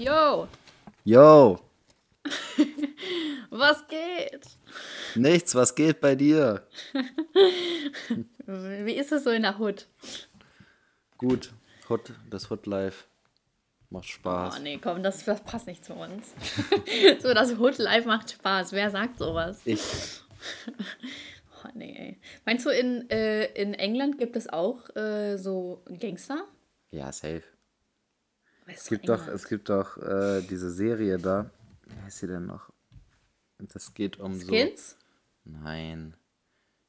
Yo, Yo, was geht? nichts, was geht bei dir? Wie ist es so in der Hood? Gut, Hood, das Hood Life macht Oh Spaß. nee, komm, das, das passt nicht zu uns. so, das Hood Life macht Spaß. Wer sagt sowas? Ich, Oh nee, ey. Meinst du, in, äh, in England gibt es auch äh, so Gangster? ja, safe. Es gibt doch, es gibt doch äh, diese Serie da. Wie heißt sie denn noch? Das geht um Skins? so. Nein.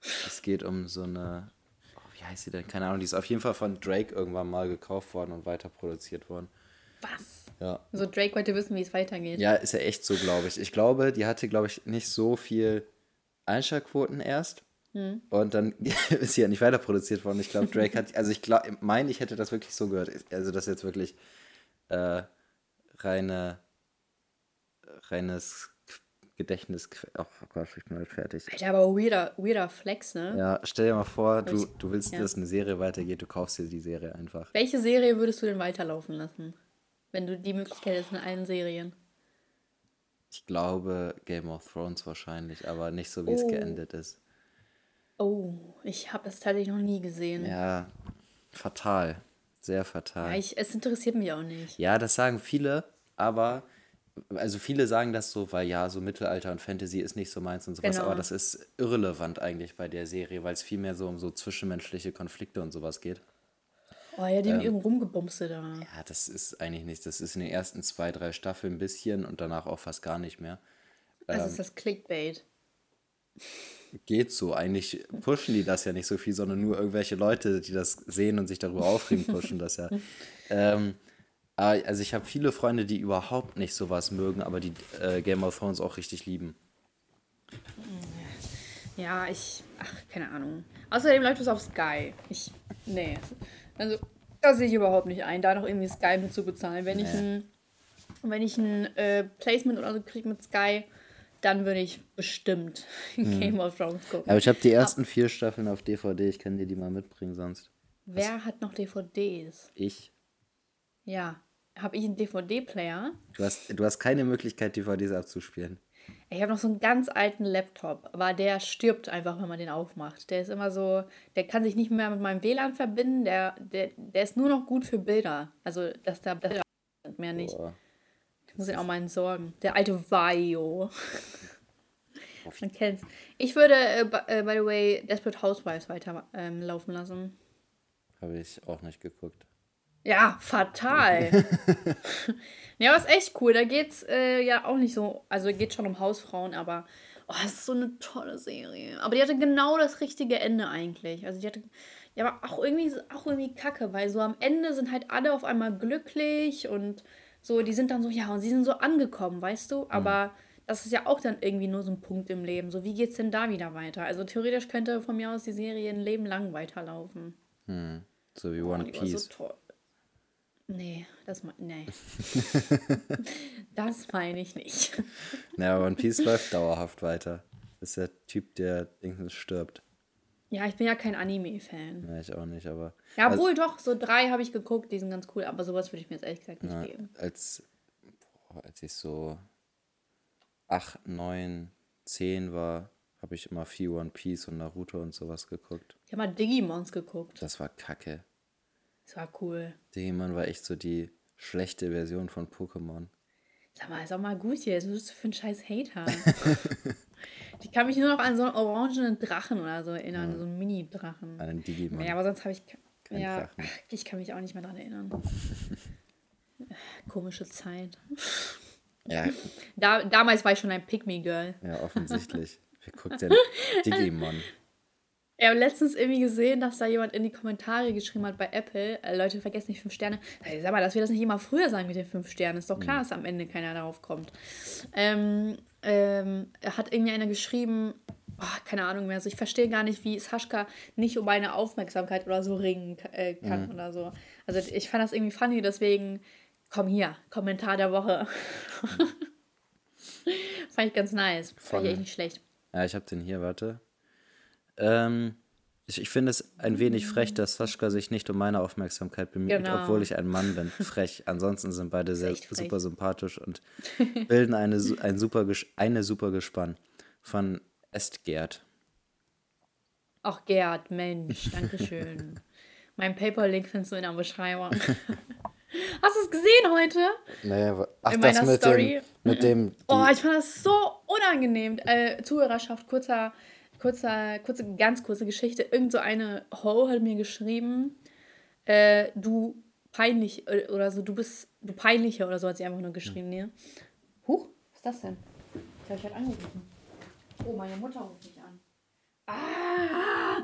Es geht um so eine. Oh, wie heißt sie denn? Keine Ahnung. Die ist auf jeden Fall von Drake irgendwann mal gekauft worden und weiter produziert worden. Was? Ja. So, Drake wollte wissen, wie es weitergeht. Ja, ist ja echt so, glaube ich. Ich glaube, die hatte, glaube ich, nicht so viel Einschaltquoten erst. Und dann ist sie ja nicht weiter produziert worden. Ich glaube, Drake hat, also ich glaube, meine, ich hätte das wirklich so gehört. Also das jetzt wirklich äh, reine, reines Gedächtnis. Oh Gott, ich bin halt fertig. Alter, aber weirder, weirder Flex, ne? Ja, stell dir mal vor, du, du willst, ja. dass eine Serie weitergeht, du kaufst dir die Serie einfach. Welche Serie würdest du denn weiterlaufen lassen? Wenn du die Möglichkeit hättest in allen Serien. Ich glaube Game of Thrones wahrscheinlich, aber nicht so, wie es Oh. geendet ist. Oh, ich habe das tatsächlich noch nie gesehen. Ja, fatal. Sehr Ja, fatal. ich, es interessiert mich auch nicht. Ja, das sagen viele, aber also viele sagen das so, weil ja, so Mittelalter und Fantasy ist nicht so meins und sowas, Genau. aber das ist irrelevant eigentlich bei der Serie, weil es viel mehr so um so zwischenmenschliche Konflikte und sowas geht. Oh ja, die Ähm. mit ihrem Rumgebumse da. Ja, das ist eigentlich nichts. Das ist in den ersten zwei, drei Staffeln ein bisschen und danach auch fast gar nicht mehr. Also ähm, ist das Clickbait. Geht so. Eigentlich pushen die das ja nicht so viel, sondern nur irgendwelche Leute, die das sehen und sich darüber aufregen, pushen das ja. Ähm, aber also ich habe viele Freunde, die überhaupt nicht sowas mögen, aber die äh, Game of Thrones auch richtig lieben. Ja, ich. Ach, keine Ahnung. Außerdem läuft es auf Sky. Ich. Nee. Also, das sehe ich überhaupt nicht ein, da noch irgendwie Sky mit zu bezahlen. Wenn ich Nee. ein. Wenn ich ein äh, Placement oder so kriege mit Sky, dann würde ich bestimmt Mhm. Game of Thrones gucken. Aber ich habe die ersten vier Staffeln auf DVD. Ich kann dir die mal mitbringen sonst. Wer hat noch DVDs? Ich. Ja. Habe ich einen DVD-Player? Du hast, du hast keine Möglichkeit, DVDs abzuspielen. Ich habe noch so einen ganz alten Laptop, aber der stirbt einfach, wenn man den aufmacht. Der ist immer so, der kann sich nicht mehr mit meinem WLAN verbinden, der, der, der ist nur noch gut für Bilder. Also, dass da Bilder sind, mehr nicht. Boah. Ich muss ihn auch mal entsorgen. Der alte Vaio. Man kennt's. Ich würde, äh, by, äh, by the way, Desperate Housewives weiter ähm, laufen lassen. Habe ich auch nicht geguckt. Ja, fatal. ja, aber ist echt cool. Da geht's äh, ja auch nicht so, also geht schon um Hausfrauen, aber oh, das ist so eine tolle Serie. Aber die hatte genau das richtige Ende eigentlich. Also die hatte, ja, aber auch irgendwie, auch irgendwie kacke, weil so am Ende sind halt alle auf einmal glücklich und so, die sind dann so, ja, und sie sind so angekommen, weißt du? Aber das ist ja auch dann irgendwie nur so ein Punkt im Leben. So, wie geht's denn da wieder weiter? Also theoretisch könnte von mir aus die Serie ein Leben lang weiterlaufen. So wie Oh, One so Piece. toll. Nee, das me- nee. das meine ich nicht. Naja, One Piece läuft dauerhaft weiter. Das ist der Typ, der Dingsens stirbt. Ja, ich bin ja kein Anime-Fan. Ja, ich auch nicht, aber. Ja, obwohl doch, so drei habe ich geguckt, die sind ganz cool, aber sowas würde ich mir jetzt ehrlich gesagt nicht Ja, geben. als, boah, als ich so 8, 9, 10 war, habe ich immer viel One Piece und Naruto und sowas geguckt. Ich habe mal Digimons geguckt. Das war kacke. Das war cool. Digimon war echt so die schlechte Version von Pokémon. Sag mal, ist auch mal gut hier. Was bist du für ein scheiß Hater? ich kann mich nur noch an so einen orangenen Drachen oder so erinnern, so einen Mini-Drachen. Einen Digimon. Ja, aber sonst habe ich. Kein ja, Drachen. ich kann mich auch nicht mehr dran erinnern. Komische Zeit. Ja, Da, damals war ich schon ein Pick-Me-Girl. ja offensichtlich. Wer guckt denn Digimon? Ich habe letztens irgendwie gesehen, dass da jemand in die Kommentare geschrieben hat bei Apple, äh, Leute, vergesst nicht fünf Sterne. Sag mal, dass wir das nicht immer früher sagen mit den fünf Sternen. Ist doch klar, dass am Ende keiner darauf kommt. Ähm, ähm, hat irgendwie einer geschrieben, oh, keine Ahnung mehr, also ich verstehe gar nicht, wie Sascha nicht um eine Aufmerksamkeit oder so ringen äh, kann oder so. Also ich fand das irgendwie funny, deswegen komm hier, Kommentar der Woche. fand ich ganz nice. Fand ich echt nicht schlecht. Ja, ich habe den hier, warte. Ähm, Ich, ich finde es ein wenig frech, dass Sascha sich nicht um meine Aufmerksamkeit bemüht, Genau. obwohl ich ein Mann bin. Frech. Ansonsten sind beide sehr super sympathisch und bilden eine, ein super, eine super Gespann von Estgerd. Ach, Gerd, Mensch, danke schön. mein PayPal-Link findest du in der Beschreibung. Hast du es gesehen heute? Naja, ach, In das meiner mit Story. dem, mit dem, Oh, ich fand das so unangenehm. Äh, Zuhörerschaft, kurzer, kurzer, kurze, ganz kurze Geschichte. Irgend so eine Ho hat mir geschrieben, äh, du peinlich äh, oder so, du bist, du peinliche oder so hat sie einfach nur geschrieben, ne? Huch, was ist das denn? Ich habe gerade angerufen. Oh, meine Mutter ruft mich an. Ah!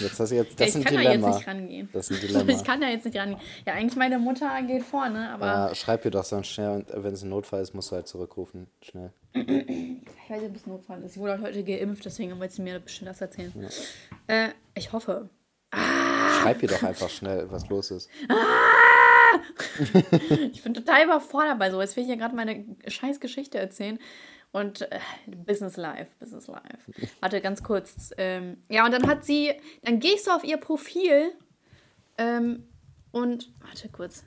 jetzt hast du jetzt, Ja, das ich ist ein kann da jetzt Dilemma. nicht rangehen. Das ist ein Dilemma. Ich kann da jetzt nicht rangehen. Ja, eigentlich meine Mutter geht vorne, aber Ja, schreib ihr doch sonst schnell und wenn es ein Notfall ist, musst du halt zurückrufen. Schnell. Ich weiß nicht, ob es Notfall ist. Sie wurde heute geimpft, deswegen wollte sie mir bestimmt das erzählen. Äh, ich hoffe. Schreib ihr doch einfach schnell, was los ist. Ich bin total überfordert bei so. Jetzt will ich ja gerade meine scheiß Geschichte erzählen. Und äh, Business Life, Business Life. Warte, ganz kurz. Ähm, ja, und dann hat sie, dann gehst du auf ihr Profil ähm, und, warte kurz.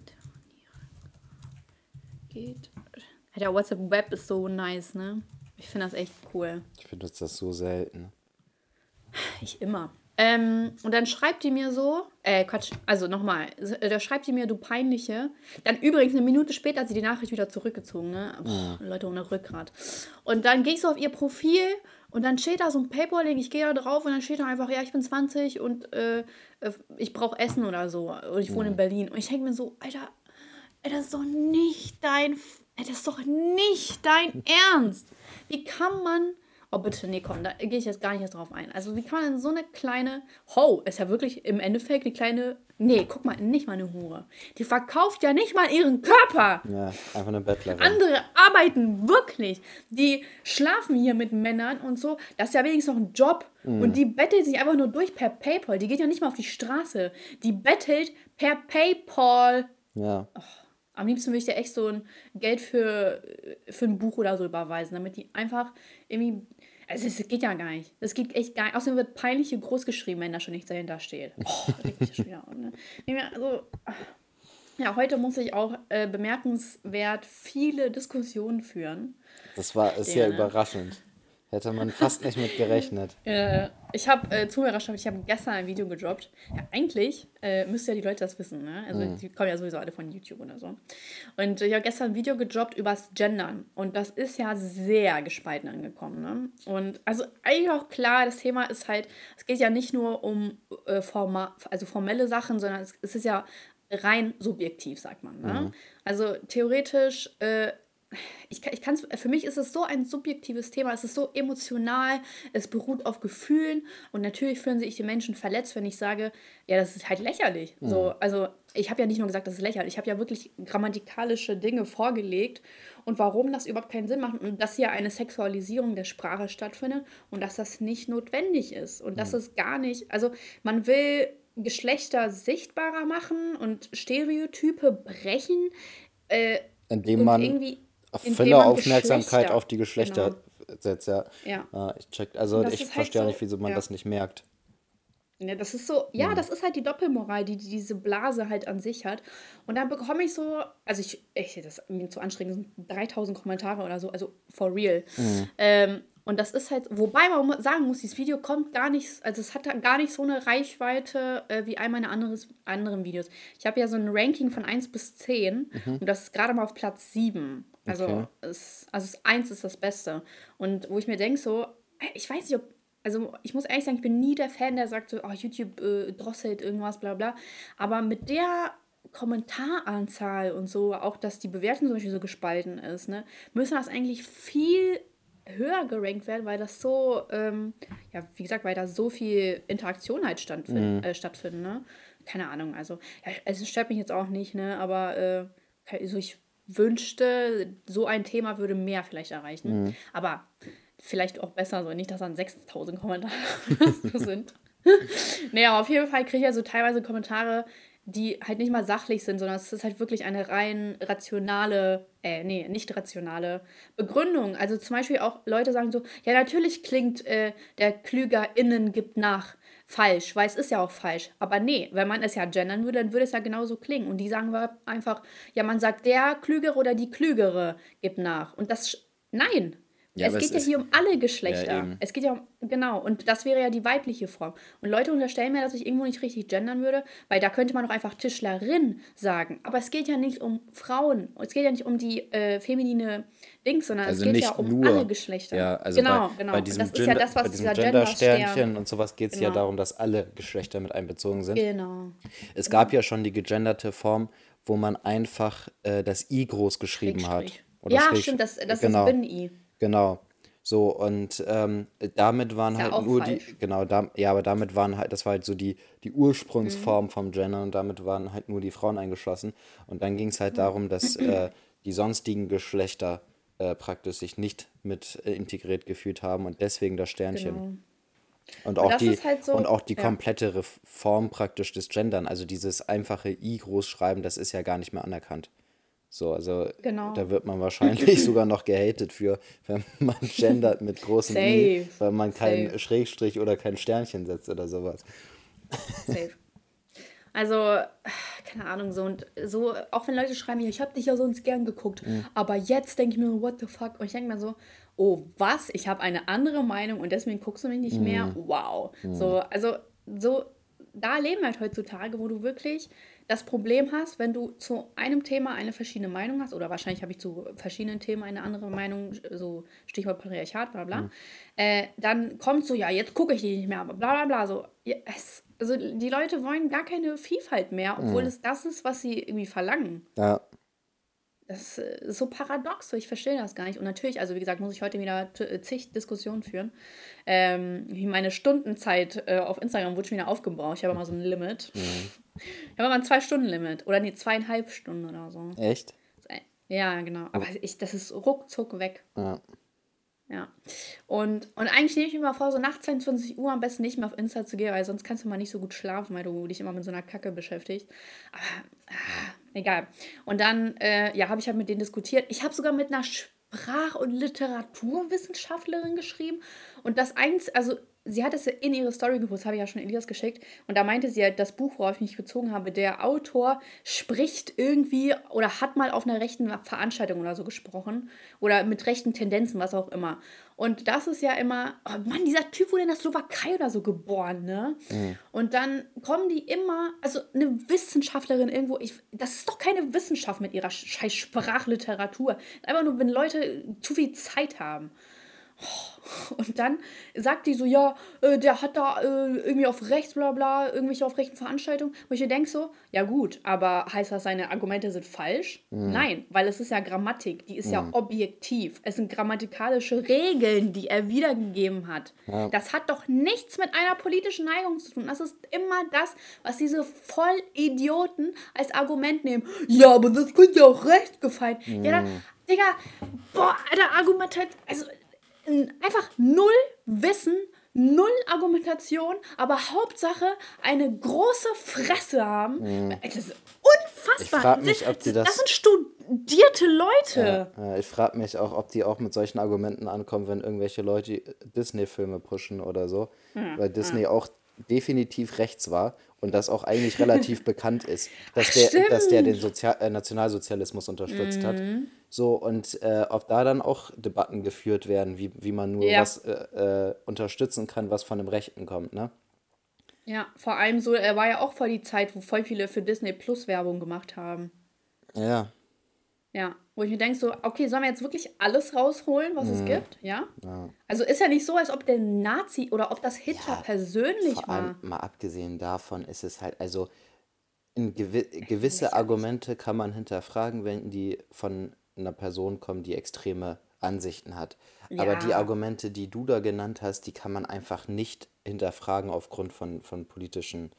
Geht. Ja, der WhatsApp Web ist so nice, ne? Ich finde das echt cool. Ich benutze das so selten. Ich immer. Ähm, und dann schreibt die mir so, äh, Quatsch, also nochmal, da schreibt die mir, du peinliche. Dann übrigens eine Minute später hat sie die Nachricht wieder zurückgezogen, ne? Boah, Leute ohne Rückgrat. Und dann gehe ich so auf ihr Profil und dann steht da so ein Paypal-Link, ich gehe da drauf und dann steht da einfach, ja, ich bin 20 und äh, äh, ich brauche Essen oder so. Und ich wohne in Berlin. Und ich denke mir so, Alter, ey, das ist doch nicht dein, ey, das ist doch nicht dein Ernst. Wie kann man, oh bitte, nee, komm, da gehe ich jetzt gar nicht erst drauf ein. Also wie kann man denn so eine kleine, ho, ist ja wirklich im Endeffekt die kleine, nee, guck mal, nicht mal eine Hure. Die verkauft ja nicht mal ihren Körper. Ja, einfach eine Bettlerin. Andere arbeiten wirklich. Die schlafen hier mit Männern und so. Das ist ja wenigstens noch ein Job. Und die bettelt sich einfach nur durch per PayPal. Die geht ja nicht mal auf die Straße. Die bettelt per PayPal. Ja. Am liebsten würde ich dir echt so ein Geld für, für ein Buch oder so überweisen, damit die einfach irgendwie. Also, es geht ja gar nicht. Das geht echt gar nicht. Außerdem wird peinliche groß geschrieben, wenn da schon nichts dahinter steht. Oh, schon wieder ne? Also, ja, heute muss ich auch äh, bemerkenswert viele Diskussionen führen. Das war, ist Ja, ja ne? überraschend. Hätte man fast nicht mit gerechnet. Äh, ich habe äh, Zuhörerschaft, ich habe gestern ein Video gedroppt. Ja, eigentlich äh, müssten ja die Leute das wissen, ne? Also die kommen ja sowieso alle von YouTube oder so. Und ich habe gestern ein Video gedroppt übers Gendern. Und das ist ja sehr gespalten angekommen, ne? Und also eigentlich auch klar, das Thema ist halt, es geht ja nicht nur um äh, forma also formelle Sachen, sondern es, es ist ja rein subjektiv, sagt man. Ne? Also theoretisch äh, ich, kann- ich kann's, für mich ist es so ein subjektives Thema, es ist so emotional, es beruht auf Gefühlen. Und natürlich fühlen sich die Menschen verletzt, wenn ich sage, ja, das ist halt lächerlich. So, also ich habe ja nicht nur gesagt, das ist lächerlich, ich habe ja wirklich grammatikalische Dinge vorgelegt. Und warum das überhaupt keinen Sinn macht und dass hier eine Sexualisierung der Sprache stattfindet und dass das nicht notwendig ist und dass es gar nicht, also man will Geschlechter sichtbarer machen und Stereotype brechen, äh, Indem und man irgendwie auf volle Aufmerksamkeit auf die Geschlechter setzt, ja. Ja. Ah, ich check. Also ich halt verstehe so- nicht, wieso man ja. das nicht merkt. Ja, das ist so, ja, das ist halt die Doppelmoral, die diese Blase halt an sich hat. Und dann bekomme ich so, also ich, ich das ist mir zu anstrengend, das sind 3000 Kommentare oder so, also for real. Ähm, und das ist halt, wobei man sagen muss, dieses Video kommt gar nicht, also es hat da gar nicht so eine Reichweite äh, wie all meine anderes, anderen Videos. Ich habe ja so ein Ranking von 1 bis 10 und das ist gerade mal auf Platz 7. Also, Okay. es, also es, 1 ist das Beste. Und wo ich mir denke, so, ich weiß nicht, ob also ich muss ehrlich sagen, ich bin nie der Fan, der sagt so, oh, YouTube äh, drosselt irgendwas, bla bla. Aber mit der Kommentaranzahl und so, auch dass die Bewertung zum Beispiel so gespalten ist, ne, müssen das eigentlich viel höher gerankt werden, weil das so, ähm, ja, wie gesagt, weil da so viel Interaktion halt stattfind, äh, stattfinden, ne? Keine Ahnung, also, ja, es stört mich jetzt auch nicht, ne, aber äh, also ich wünschte, so ein Thema würde mehr vielleicht erreichen. Aber vielleicht auch besser so, nicht, dass dann 6000 Kommentare so sind. naja, auf jeden Fall kriege ich ja so teilweise Kommentare, die halt nicht mal sachlich sind, sondern es ist halt wirklich eine rein rationale, äh, nee, nicht rationale Begründung. Also zum Beispiel auch Leute sagen so, ja, natürlich klingt äh, der KlügerInnen gibt nach. Falsch, weil es ist ja auch falsch. Aber nee, wenn man es ja gendern würde, dann würde es ja genauso klingen. Und die sagen wir einfach, ja, man sagt der Klügere oder die Klügere gibt nach. Und das, nein, ja, es geht ja hier um alle Geschlechter. Ja, es geht ja um, genau, und das wäre ja die weibliche Form. Und Leute unterstellen mir, dass ich irgendwo nicht richtig gendern würde, weil da könnte man doch einfach Tischlerin sagen. Aber es geht ja nicht um Frauen. Es geht ja nicht um die äh, feminine Dings, sondern also es geht ja um nur, alle Geschlechter. Ja, also genau, bei, genau. Bei diesem das Gender, ist ja das, was bei diesem Gender-Sternchen und sowas geht es genau. ja darum, dass alle Geschlechter mit einbezogen sind. Genau. Es genau. gab ja schon die gegenderte Form, wo man einfach äh, das I groß geschrieben hat. Oder ja, stimmt, das, das genau. ist Bin-I. Genau. So, und ähm, damit waren halt nur falsch. die, genau, da, ja, aber damit waren halt, das war halt so die, die Ursprungsform mhm. vom Gender und damit waren halt nur die Frauen eingeschlossen. Und dann ging es halt mhm. darum, dass äh, die sonstigen Geschlechter äh, praktisch sich nicht mit äh, integriert gefühlt haben und deswegen das Sternchen. Genau. Und auch, die, halt so, und auch die ja. komplette Form praktisch des Gendern, also dieses einfache I großschreiben, das ist ja gar nicht mehr anerkannt. So, also genau. da wird man wahrscheinlich sogar noch gehatet für, wenn man gendert mit großen Safe. I, weil man keinen Safe. Schrägstrich oder kein Sternchen setzt oder sowas. Safe. Also, keine Ahnung, so und so, auch wenn Leute schreiben, ich habe dich ja sonst gern geguckt, mhm. aber jetzt denke ich mir, what the fuck? Und ich denke mir so, oh, was? Ich habe eine andere Meinung und deswegen guckst du mich nicht mhm. mehr? Wow. Mhm. So, also, so, da leben wir halt heutzutage, wo du wirklich das Problem hast, wenn du zu einem Thema eine verschiedene Meinung hast, oder wahrscheinlich habe ich zu verschiedenen Themen eine andere Meinung, so Stichwort Patriarchat, bla bla, mhm. äh, dann kommt so, ja, jetzt gucke ich die nicht mehr, bla bla bla, so, ja, es, also die Leute wollen gar keine Vielfalt mehr, obwohl mhm. es das ist, was sie irgendwie verlangen. Ja. Das ist so paradox, so ich verstehe das gar nicht. Und natürlich, also wie gesagt, muss ich heute wieder äh, zig Diskussionen führen. Ähm, meine Stundenzeit äh, auf Instagram wurde schon wieder aufgebraucht. Ich habe immer so ein Limit. Mhm. Ich habe immer ein Zwei-Stunden-Limit. Oder nee, zweieinhalb Stunden oder so. Echt? Ja, genau. Aber ich, das ist ruckzuck weg. Ja. Ja. Und, und eigentlich nehme ich mir mal vor, so nach 22 Uhr am besten nicht mehr auf Insta zu gehen, weil sonst kannst du mal nicht so gut schlafen, weil du dich immer mit so einer Kacke beschäftigst. Aber ah, egal. Und dann, äh, ja, habe ich halt mit denen diskutiert. Ich habe sogar mit einer Sprach- und Literaturwissenschaftlerin geschrieben. Und das eins, also sie hat es in ihre Story gepostet, habe ich ja schon Elias geschickt. Und da meinte sie halt, das Buch, worauf ich mich bezogen habe, der Autor spricht irgendwie oder hat mal auf einer rechten Veranstaltung oder so gesprochen. Oder mit rechten Tendenzen, was auch immer. Und das ist ja immer, oh Mann, dieser Typ wurde in der Slowakei oder so geboren, ne? Mhm. Und dann kommen die immer, also eine Wissenschaftlerin irgendwo, ich, das ist doch keine Wissenschaft mit ihrer scheiß Sprachliteratur. Einfach nur, wenn Leute zu viel Zeit haben. Und dann sagt die so, ja, äh, der hat da äh, irgendwie auf rechts, bla bla, irgendwelche auf rechten Veranstaltungen. Wo ich mir denke so, ja gut, aber heißt das, seine Argumente sind falsch? Mhm. Nein, weil es ist ja Grammatik, die ist mhm. ja objektiv. Es sind grammatikalische Regeln, die er wiedergegeben hat. Ja. Das hat doch nichts mit einer politischen Neigung zu tun. Das ist immer das, was diese Vollidioten als Argument nehmen. Ja, aber das könnte ja auch recht gefallen. Mhm. Ja, dann, Digga, boah, der Argument hat, also einfach null Wissen, null Argumentation, aber Hauptsache eine große Fresse haben. Mhm. Das ist unfassbar. Ich mich, ob die das, das sind studierte Leute. Ja, ich frage mich auch, ob die auch mit solchen Argumenten ankommen, wenn irgendwelche Leute Disney-Filme pushen oder so. Mhm. Weil Disney mhm. auch definitiv rechts war und das auch eigentlich relativ bekannt ist, dass der, dass der den Sozial äh, Nationalsozialismus unterstützt mhm. hat. So, und äh, ob da dann auch Debatten geführt werden, wie, wie man nur ja. was äh, äh, unterstützen kann, was von dem Rechten kommt, ne? Ja, vor allem so, er war ja auch voll die Zeit, wo voll viele für Disney Plus Werbung gemacht haben. Ja. Ja, wo ich mir denke, so, okay, sollen wir jetzt wirklich alles rausholen, was mhm. es gibt? Ja? ja? Also ist ja nicht so, als ob der Nazi oder ob das Hitler ja, persönlich vor allem, war. Mal abgesehen davon ist es halt, also in gewi gewisse Argumente kann man hinterfragen, wenn die von einer Person kommen, die extreme Ansichten hat. Ja. Aber die Argumente, die du da genannt hast, die kann man einfach nicht hinterfragen aufgrund von, von politischen,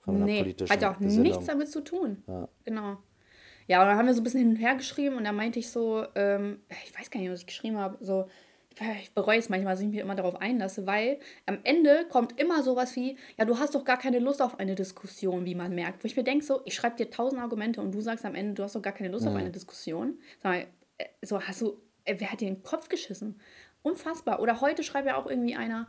von einer nee, politischen hat auch Gesinnung. nichts damit zu tun. Ja. Genau. Ja, und dann haben wir so ein bisschen hin und her geschrieben und da meinte ich so, ähm, ich weiß gar nicht, was ich geschrieben habe, so, ich bereue es manchmal, dass ich mich immer darauf einlasse, weil am Ende kommt immer sowas wie, ja, du hast doch gar keine Lust auf eine Diskussion, wie man merkt. Wo ich mir denke, so, ich schreibe dir tausend Argumente und du sagst am Ende, du hast doch gar keine Lust mhm. auf eine Diskussion. Sag mal, äh, so hast du, äh, wer hat dir den Kopf geschissen? Unfassbar. Oder heute schreibt ja auch irgendwie einer,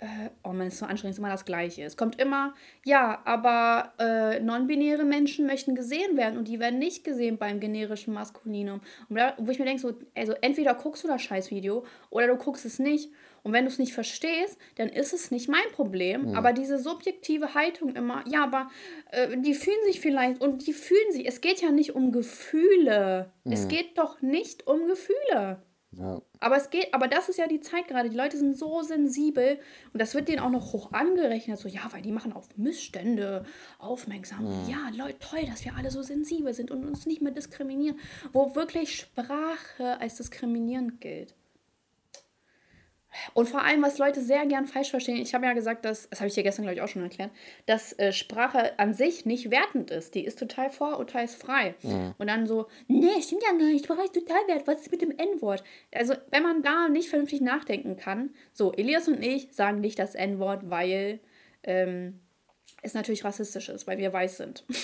äh, oh man, ist so anstrengend, ist immer das Gleiche. Es kommt immer, ja, aber äh, non-binäre Menschen möchten gesehen werden und die werden nicht gesehen beim generischen Maskulinum. Und da, wo ich mir denke, so, also entweder guckst du das Scheißvideo oder du guckst es nicht. Und wenn du es nicht verstehst, dann ist es nicht mein Problem. Mhm. Aber diese subjektive Haltung immer, ja, aber äh, die fühlen sich vielleicht und die fühlen sich. Es geht ja nicht um Gefühle. Mhm. Es geht doch nicht um Gefühle. Ja. Aber es geht, aber das ist ja die Zeit gerade. Die Leute sind so sensibel und das wird denen auch noch hoch angerechnet. So, ja, weil die machen auf Missstände aufmerksam. Mhm. Ja, Leute, toll, dass wir alle so sensibel sind und uns nicht mehr diskriminieren. Wo wirklich Sprache als diskriminierend gilt. Und vor allem, was Leute sehr gern falsch verstehen, ich habe ja gesagt, dass, das habe ich dir gestern, glaube ich, auch schon erklärt, dass äh, Sprache an sich nicht wertend ist. Die ist total vorurteilsfrei. Mhm. Und dann so, nee, stimmt ja gar nicht, Sprache ist total wert, was ist mit dem N-Wort? Also, wenn man da nicht vernünftig nachdenken kann, so, Elias und ich sagen nicht das N-Wort, weil ähm, es natürlich rassistisch ist, weil wir weiß sind.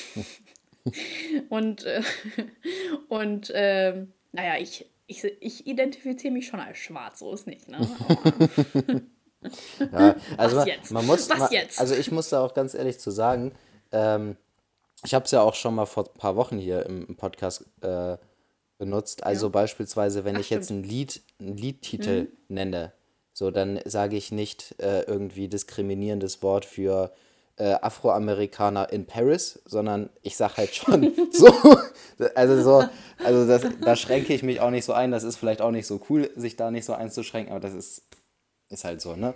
und, äh, und äh, naja, ich ich, ich identifiziere mich schon als schwarz, so ist nicht, ne? ja, also Was jetzt? Man muss, Was man, jetzt? Also ich muss da auch ganz ehrlich zu sagen, ähm, ich habe es ja auch schon mal vor ein paar Wochen hier im, im Podcast äh, benutzt. Also ja. beispielsweise, wenn Ach, ich stimmt. jetzt ein Lied, einen Liedtitel mhm. nenne, so dann sage ich nicht äh, irgendwie diskriminierendes Wort für äh, Afroamerikaner in Paris, sondern ich sag halt schon so, also so, also das, da schränke ich mich auch nicht so ein. Das ist vielleicht auch nicht so cool, sich da nicht so einzuschränken, aber das ist, ist halt so, ne?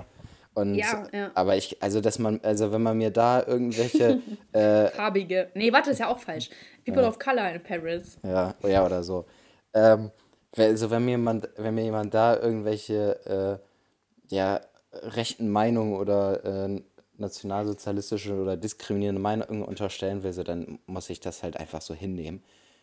Und, ja, ja. Aber ich, also dass man, also wenn man mir da irgendwelche äh, farbige, nee, warte, ist ja auch falsch. People ja. of Color in Paris. Ja, ja oder so. Ähm, also wenn mir jemand, wenn mir jemand da irgendwelche äh, ja rechten Meinungen oder äh, nationalsozialistische oder diskriminierende Meinungen unterstellen will, so, dann muss ich das halt einfach so hinnehmen.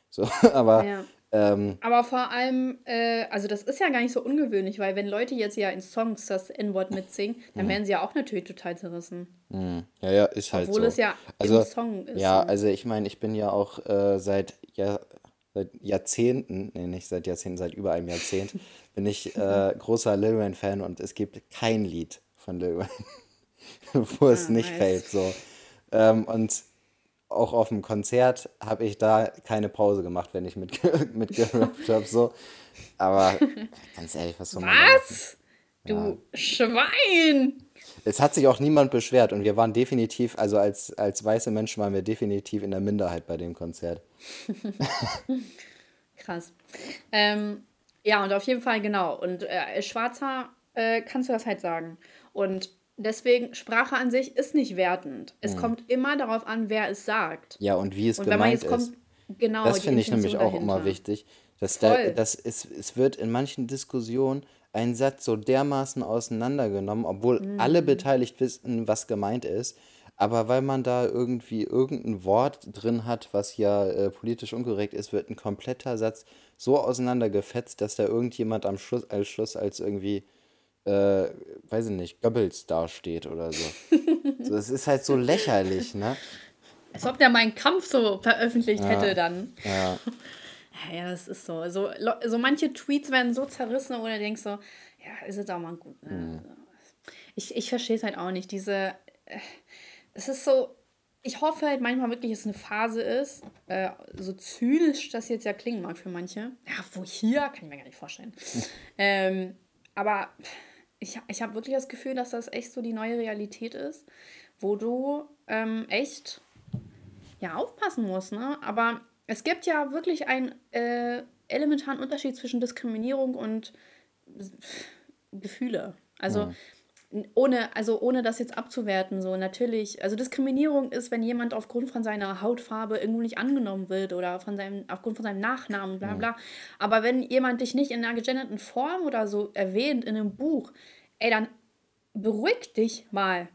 So, aber. Ja. Ähm, aber vor allem, äh, also das ist ja gar nicht so ungewöhnlich, weil wenn Leute jetzt ja in Songs das N-Wort mitsingen, dann mhm. werden sie ja auch natürlich total zerrissen. Mhm. Ja, ja, ist halt Obwohl so. Obwohl es ja also, im Song ist. Ja, also ich meine, ich bin ja auch äh, seit, ja, seit Jahrzehnten, nee, nicht seit Jahrzehnten, seit über einem Jahrzehnt, bin ich äh, großer Lil Wayne-Fan und es gibt kein Lied von Lil Wayne, wo es ah, nicht nice. fällt. So. Ähm, und auch auf dem Konzert habe ich da keine Pause gemacht, wenn ich mit, mitgerappt habe. So. Aber ganz ehrlich, was soll man Was? Du ja. Schwein! Es hat sich auch niemand beschwert und wir waren definitiv, also als, als weiße Menschen waren wir definitiv in der Minderheit bei dem Konzert. Krass. Ähm, ja, und auf jeden Fall genau. Und äh, Schwarzer äh, kannst du das halt sagen. Und Deswegen, Sprache an sich ist nicht wertend. Es mhm. kommt immer darauf an, wer es sagt. Ja, und wie es und gemeint ist. Kommt, genau, das finde ich nämlich auch immer wichtig. Dass da, dass es, es wird in manchen Diskussionen ein Satz so dermaßen auseinandergenommen, obwohl mhm. alle beteiligt wissen, was gemeint ist. Aber weil man da irgendwie irgendein Wort drin hat, was ja äh, politisch unkorrekt ist, wird ein kompletter Satz so auseinandergefetzt, dass da irgendjemand am Schluss als Schluss als irgendwie äh, weiß ich nicht, Goebbels dasteht oder so. so. Es ist halt so lächerlich, ne? Als ob der meinen Kampf so veröffentlicht ja. hätte dann. Ja. Ja, das ist so. so. So manche Tweets werden so zerrissen oder du denkst so, ja, ist es auch mal gut. Ne? Mhm. Ich, ich verstehe es halt auch nicht. Diese, äh, es ist so, ich hoffe halt manchmal wirklich, dass es eine Phase ist, äh, so zynisch das jetzt ja klingen mag für manche. Ja, wo hier, kann ich mir gar nicht vorstellen. ähm, aber ich, ich habe wirklich das Gefühl, dass das echt so die neue Realität ist, wo du ähm, echt ja aufpassen musst. Ne? Aber es gibt ja wirklich einen äh, elementaren Unterschied zwischen Diskriminierung und Gefühle. Also ja ohne, also ohne das jetzt abzuwerten, so natürlich, also Diskriminierung ist, wenn jemand aufgrund von seiner Hautfarbe irgendwo nicht angenommen wird oder von seinem, aufgrund von seinem Nachnamen, bla bla. Ja. Aber wenn jemand dich nicht in einer gegenderten Form oder so erwähnt in einem Buch, ey, dann beruhig dich mal.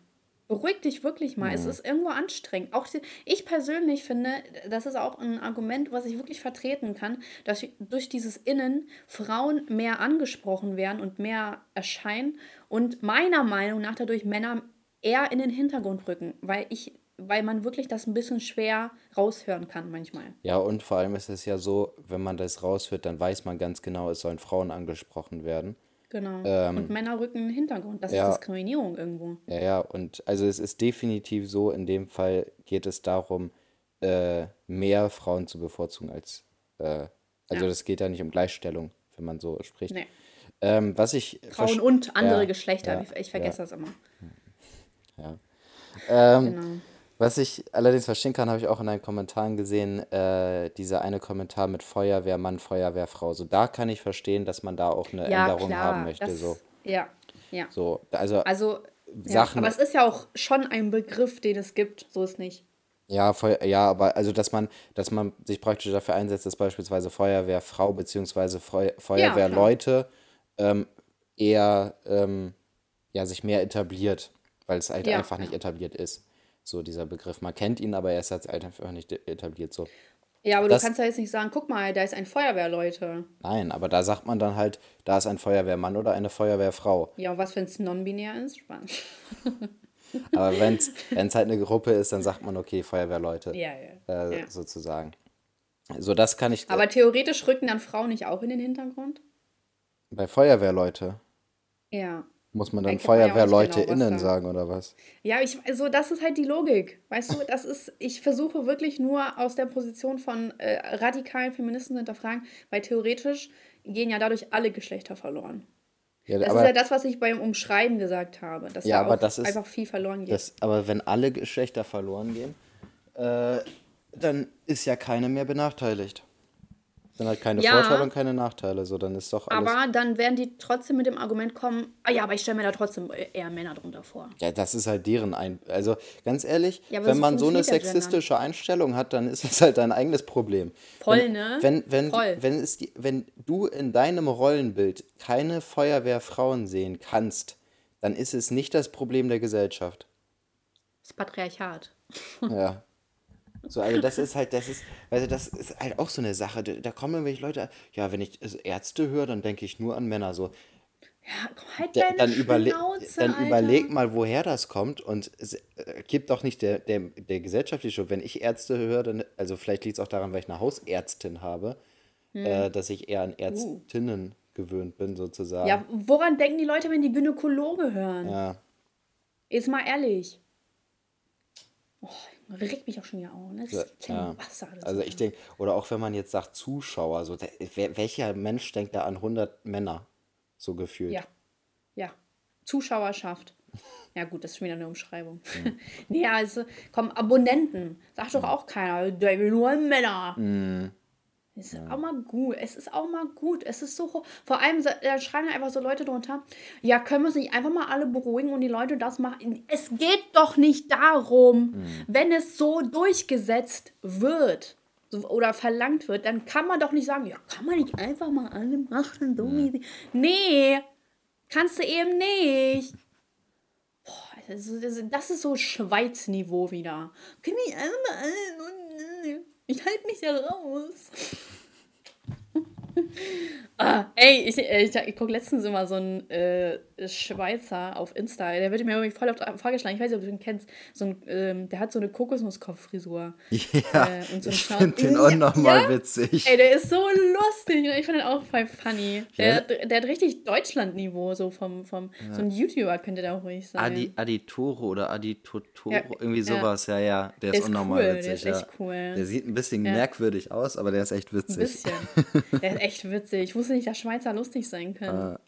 Beruhig dich wirklich mal. Ja. Es ist irgendwo anstrengend. Auch ich persönlich finde, das ist auch ein Argument, was ich wirklich vertreten kann, dass durch dieses Innen Frauen mehr angesprochen werden und mehr erscheinen und meiner Meinung nach dadurch Männer eher in den Hintergrund rücken, weil ich weil man wirklich das ein bisschen schwer raushören kann manchmal. Ja, und vor allem ist es ja so, wenn man das raushört, dann weiß man ganz genau, es sollen Frauen angesprochen werden. Genau. Ähm, und Männer rücken in den Hintergrund. Das ja. ist Diskriminierung irgendwo. Ja, ja, und also es ist definitiv so, in dem Fall geht es darum, äh, mehr Frauen zu bevorzugen als, äh, also Ja. das geht ja nicht um Gleichstellung, wenn man so spricht. Nee. Ähm, was ich Frauen und andere ja, Geschlechter. ja, ich, vergesse das immer. ja. Ähm, Genau. Was ich allerdings verstehen kann, habe ich auch in deinen Kommentaren gesehen, äh, dieser eine Kommentar mit Feuerwehrmann, Feuerwehrfrau. So, da kann ich verstehen, dass man da auch eine Ja, Änderung klar. haben möchte. das, So, Ja, ja. so, also, Also, ja, Sachen- aber es ist ja auch schon ein Begriff, den es gibt. So ist nicht. ja, Feu ja, aber also, dass man, dass man sich praktisch dafür einsetzt, dass beispielsweise Feuerwehrfrau bzw. Feu Feuerwehrleute ähm, eher ähm, ja, sich mehr etabliert, weil es halt Ja, einfach nicht etabliert ist. So dieser Begriff. Man kennt ihn, aber er ist halt einfach nicht etabliert. So. Ja, aber Das- du kannst ja jetzt nicht sagen, guck mal, da ist ein Feuerwehrleute. Nein, aber da sagt man dann halt, da ist ein Feuerwehrmann oder eine Feuerwehrfrau. Ja, und was, wenn es non-binär ist? Spannend. Aber wenn es halt eine Gruppe ist, dann sagt man, okay, Feuerwehrleute Ja, ja. äh, ja. sozusagen. So, das kann ich Aber theoretisch rücken dann Frauen nicht auch in den Hintergrund? Bei Feuerwehrleute. Ja. Muss man dann Feuerwehrleute genau innen sagen. oder was? Ja, ich, also das ist halt die Logik. Weißt du, das ist, ich versuche wirklich nur aus der Position von äh, radikalen Feministen zu hinterfragen, weil theoretisch gehen ja dadurch alle Geschlechter verloren. Ja, Das aber, ist ja das, was ich beim Umschreiben gesagt habe, dass Ja, da aber das ist- einfach viel verloren geht. das, aber wenn alle Geschlechter verloren gehen, äh, dann ist ja keine mehr benachteiligt. Dann hat keine Ja. Vorteile und keine Nachteile. So, dann ist doch alles. aber dann werden die trotzdem mit dem Argument kommen, ah ja, aber ich stelle mir da trotzdem eher Männer drunter vor. Ja, das ist halt deren ein. Also ganz ehrlich, Ja, wenn so man so eine sexistische Einstellung hat, dann ist das halt dein eigenes Problem. Voll, wenn, ne? Wenn, wenn, Voll. wenn, es die, wenn du in deinem Rollenbild keine Feuerwehrfrauen sehen kannst, dann ist es nicht das Problem der Gesellschaft. Das Patriarchat. Ja. So, also das ist halt, das ist, also das ist halt auch so eine Sache. Da, da kommen irgendwelche Leute, ja, wenn ich also Ärzte höre, dann denke ich nur an Männer. So, Ja, komm, halt deine dann, überle Schnauze, dann Alter. überleg mal, woher das kommt und es äh, gibt doch nicht der, der, der gesellschaftliche Schuld. Wenn ich Ärzte höre, dann, also vielleicht liegt es auch daran, weil ich eine Hausärztin habe, Hm. äh, dass ich eher an Ärztinnen gewöhnt bin, sozusagen. Uh. Ja, woran denken die Leute, wenn die Gynäkologe hören? Ja. Jetzt mal ehrlich. Oh, regt mich auch schon wieder auf. Ne? Das ist ja. Wasser. Das Also ich denke, oder auch wenn man jetzt sagt Zuschauer, so, der, welcher Mensch denkt da an 100 Männer, so gefühlt? Ja. Ja. Zuschauerschaft. Ja, gut, das ist schon wieder eine Umschreibung. Mhm. nee, also, komm, Abonnenten. Sagt doch auch keiner, der will nur Männer. Mhm. Es ist auch mal gut. Es ist auch mal gut. Es ist so. hoch. Vor allem da schreiben einfach so Leute drunter. Ja, können wir uns nicht einfach mal alle beruhigen und die Leute das machen? Es geht doch nicht darum, Mhm. wenn es so durchgesetzt wird oder verlangt wird, dann kann man doch nicht sagen, ja, kann man nicht einfach mal alle machen, so sie. Nee, kannst du eben nicht. Boah, das ist so Schweiz-Niveau wieder. Können wir einfach mal alle. Ich halte mich da raus. Ah, ey, ich, ich, ich gucke letztens immer so einen äh, Schweizer auf Insta. Der wird mir irgendwie voll auf die Frage geschlagen. Ich weiß nicht, ob du den kennst. So ein, ähm, der hat so eine Kokosnusskopffrisur. Ja, Äh, und so ein ich finde den auch Ja, nochmal ja? witzig. Ey, der ist so lustig. Ich finde den auch voll funny. Ja. Der, der hat richtig Deutschland-Niveau, so vom, vom so ein YouTuber könnte der auch ruhig sein. Adi, Aditoro oder Aditotoro, Ja, irgendwie ja. sowas, ja, ja. Der Der ist ist unnormal cool, witzig. der ist ja. echt cool. Der sieht ein bisschen Ja. merkwürdig aus, aber der ist echt Ein witzig. bisschen. Der ist echt witzig. Ich wusste nicht, dass Schweizer lustig sein können. Ah.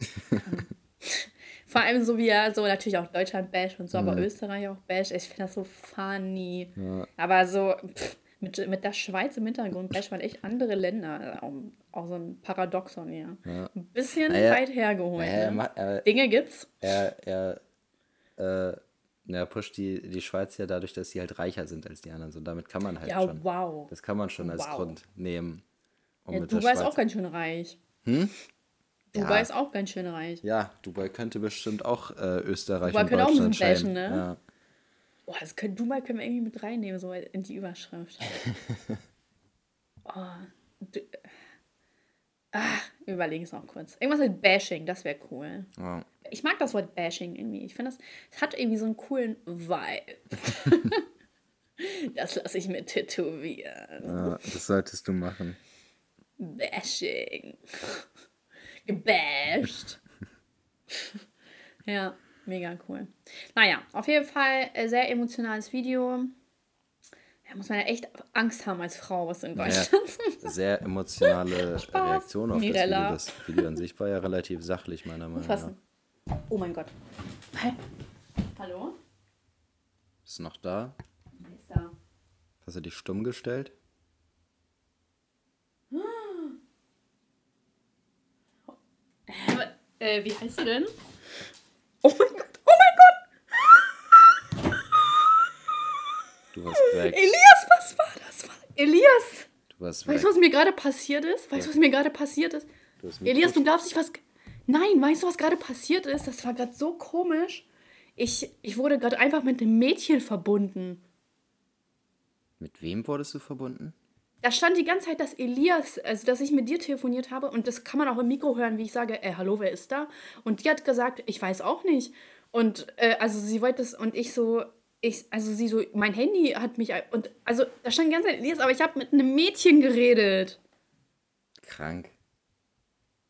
Vor allem so wie er so natürlich auch Deutschland bash und so, Mhm. aber Österreich auch bash. Ich finde das so funny. Aber so pff, mit, mit der Schweiz im Hintergrund basht man echt andere Länder. Auch, auch so ein Paradoxon hier. Ein bisschen Naja, weit hergeholt. Naja, ne? er, Dinge gibt's. er, er, äh, er pusht die, die Schweiz ja dadurch, dass sie halt reicher sind als die anderen. So, damit kann man halt Ja, schon. wow. Das kann man schon als Wow. Grund nehmen. Ja, Dubai ist auch ganz schön reich. Hm? Dubai Ja. ist auch ganz schön reich. Ja, Dubai könnte bestimmt auch äh, Österreich Dubai und könnte auch ein bisschen bashen, ne? Ja. Boah, das können, Dubai können wir irgendwie mit reinnehmen, so in die Überschrift. oh, du, ah, überlege es noch kurz. Irgendwas mit Bashing, das wäre cool. Ja. Ich mag das Wort Bashing irgendwie. Ich finde, das, es hat irgendwie so einen coolen Vibe. das lasse ich mir tätowieren. Ja, das solltest du machen. Bashing. gebasht. ja, mega cool. Naja, auf jeden Fall äh, sehr emotionales Video. Da muss man ja echt Angst haben als Frau, was in Deutschland. Ja, sehr emotionale. Reaktion auf Mirella. das Video. Das Video an sich war ja relativ sachlich, meiner Meinung nach. Oh mein Gott. Hä? Hallo? Bist du noch da? Ist da? Hast du dich stumm gestellt? Äh, wie heißt sie denn? Oh mein Gott, oh mein Gott! Du warst weg. Elias, was war das? Elias! Du warst weg. Weißt du, was mir gerade passiert ist? Weißt du, was mir gerade passiert ist? Du hast mich Elias, du glaubst nicht, was. Nein, weißt du, was gerade passiert ist? Das war gerade so komisch. Ich, ich wurde gerade einfach mit einem Mädchen verbunden. Mit wem wurdest du verbunden? Da stand die ganze Zeit, dass Elias, also dass ich mit dir telefoniert habe und das kann man auch im Mikro hören, wie ich sage, äh, hallo, wer ist da? Und die hat gesagt, ich weiß auch nicht. Und äh, also sie wollte es und ich so, ich, also sie so, mein Handy hat mich, und also da stand die ganze Zeit Elias, aber ich habe mit einem Mädchen geredet. Krank.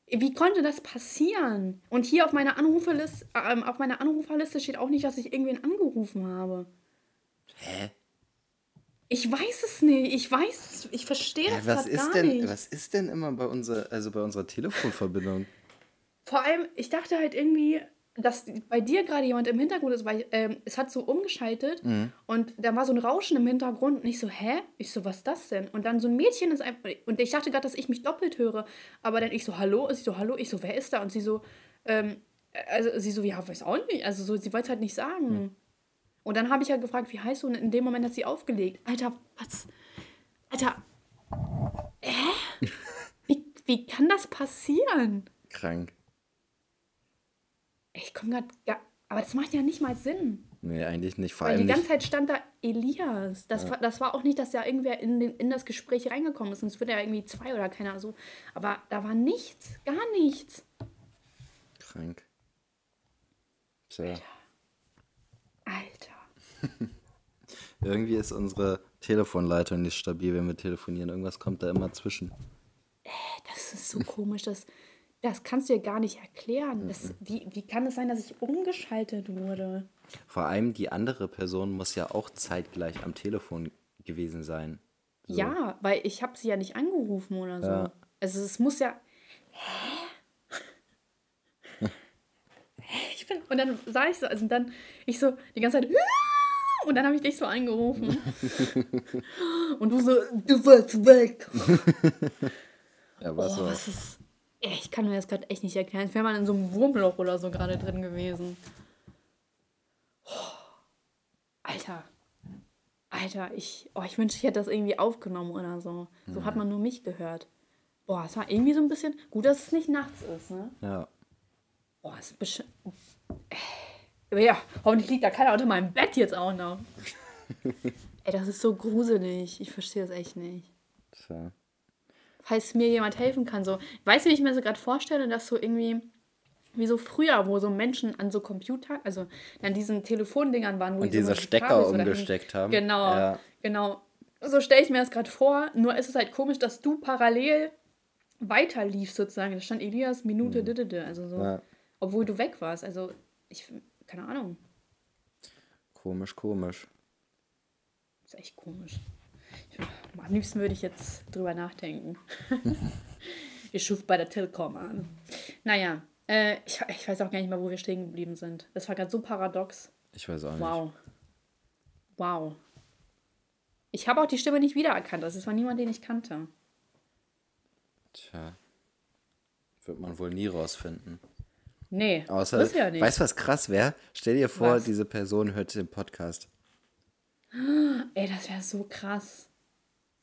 Wie konnte das passieren? Und hier auf meiner Anruferliste, ähm, auf meiner Anruferliste steht auch nicht, dass ich irgendwen angerufen habe. Hä? Ich weiß es nicht. Ich weiß, ich verstehe Hä, das was ist gar denn, nicht. was ist denn immer bei unserer, also bei unserer Telefonverbindung? Vor allem, ich dachte halt irgendwie, dass bei dir gerade jemand im Hintergrund ist, weil ähm, es hat so umgeschaltet Mhm. und da war so ein Rauschen im Hintergrund und ich so, hä? Ich so, was ist das denn? Und dann so ein Mädchen ist einfach, und ich dachte gerade, dass ich mich doppelt höre, aber dann ich so, hallo? Sie so, hallo? Ich so, wer ist da? Und sie so, ähm, also sie so, ja, weiß auch nicht. Also so, sie wollte es halt nicht sagen. Und dann habe ich halt gefragt, wie heißt du? Und in dem Moment hat sie aufgelegt. Alter, was? Alter, hä? Wie, wie kann das passieren? Krank. Ich komme gerade. Ja, aber das macht ja nicht mal Sinn. Nee, eigentlich nicht. Vor Weil die ganze nicht. Zeit stand da Elias. Das, war, das war auch nicht, dass da irgendwer in, den, in das Gespräch reingekommen ist. Sonst wird ja irgendwie zwei oder keiner so. Aber da war nichts. Gar nichts. Krank. Tja. Alter. Irgendwie ist unsere Telefonleitung nicht stabil, wenn wir telefonieren. Irgendwas kommt da immer zwischen. Das ist so komisch. Das, das kannst du dir gar nicht erklären. Das, wie, wie kann es sein, dass ich umgeschaltet wurde? Vor allem die andere Person muss ja auch zeitgleich am Telefon gewesen sein. So. Ja, weil ich habe sie ja nicht angerufen oder so. Ja. Also es muss ja. Hä? Hä? Ich bin. Und dann sah ich so, also dann ich so die ganze Zeit. Und dann habe ich dich so angerufen. Und du so, du warst weg. Ja, was Oh, so. was ist. Ich kann mir das gerade echt nicht erklären. Als wäre man in so einem Wurmloch oder so gerade drin gewesen. Oh, Alter. Alter, ich, oh, ich wünschte, ich hätte das irgendwie aufgenommen oder so. So hat man nur mich gehört. Boah, es war irgendwie so ein bisschen. Gut, dass es nicht nachts ist, ne? Ja. Boah, es ist bestimmt. Aber ja, hoffentlich liegt da keiner unter meinem Bett jetzt auch noch. Ey, das ist so gruselig. Ich verstehe das echt nicht Tja. falls mir jemand helfen kann. So, weißt du, wie ich mir so gerade vorstelle, dass so irgendwie, wie so früher, wo so Menschen an so Computer, also an diesen Telefondingern waren, wo Und die so diese Stecker so dahin- umgesteckt haben. Genau, Ja. genau. So stelle ich mir das gerade vor. Nur ist es halt komisch, dass du parallel weiterliefst sozusagen. Da stand Elias Minute, didede, also so. Ja. obwohl du weg warst. Also ich, keine Ahnung, Komisch, komisch. ist echt komisch. Ich, am liebsten würde ich jetzt drüber nachdenken. ich rufe bei der Telekom an. Naja, äh, ich, ich weiß auch gar nicht mehr, wo wir stehen geblieben sind. Das war gerade so paradox. Ich weiß auch nicht. Wow. Wow. Ich habe auch die Stimme nicht wiedererkannt. Das war niemand, den ich kannte. Tja. Wird man wohl nie rausfinden. Nee, Außer, das ja nicht. weißt du, was krass wäre? Stell dir vor, Was? diese Person hört den Podcast. Ey, das wäre so krass.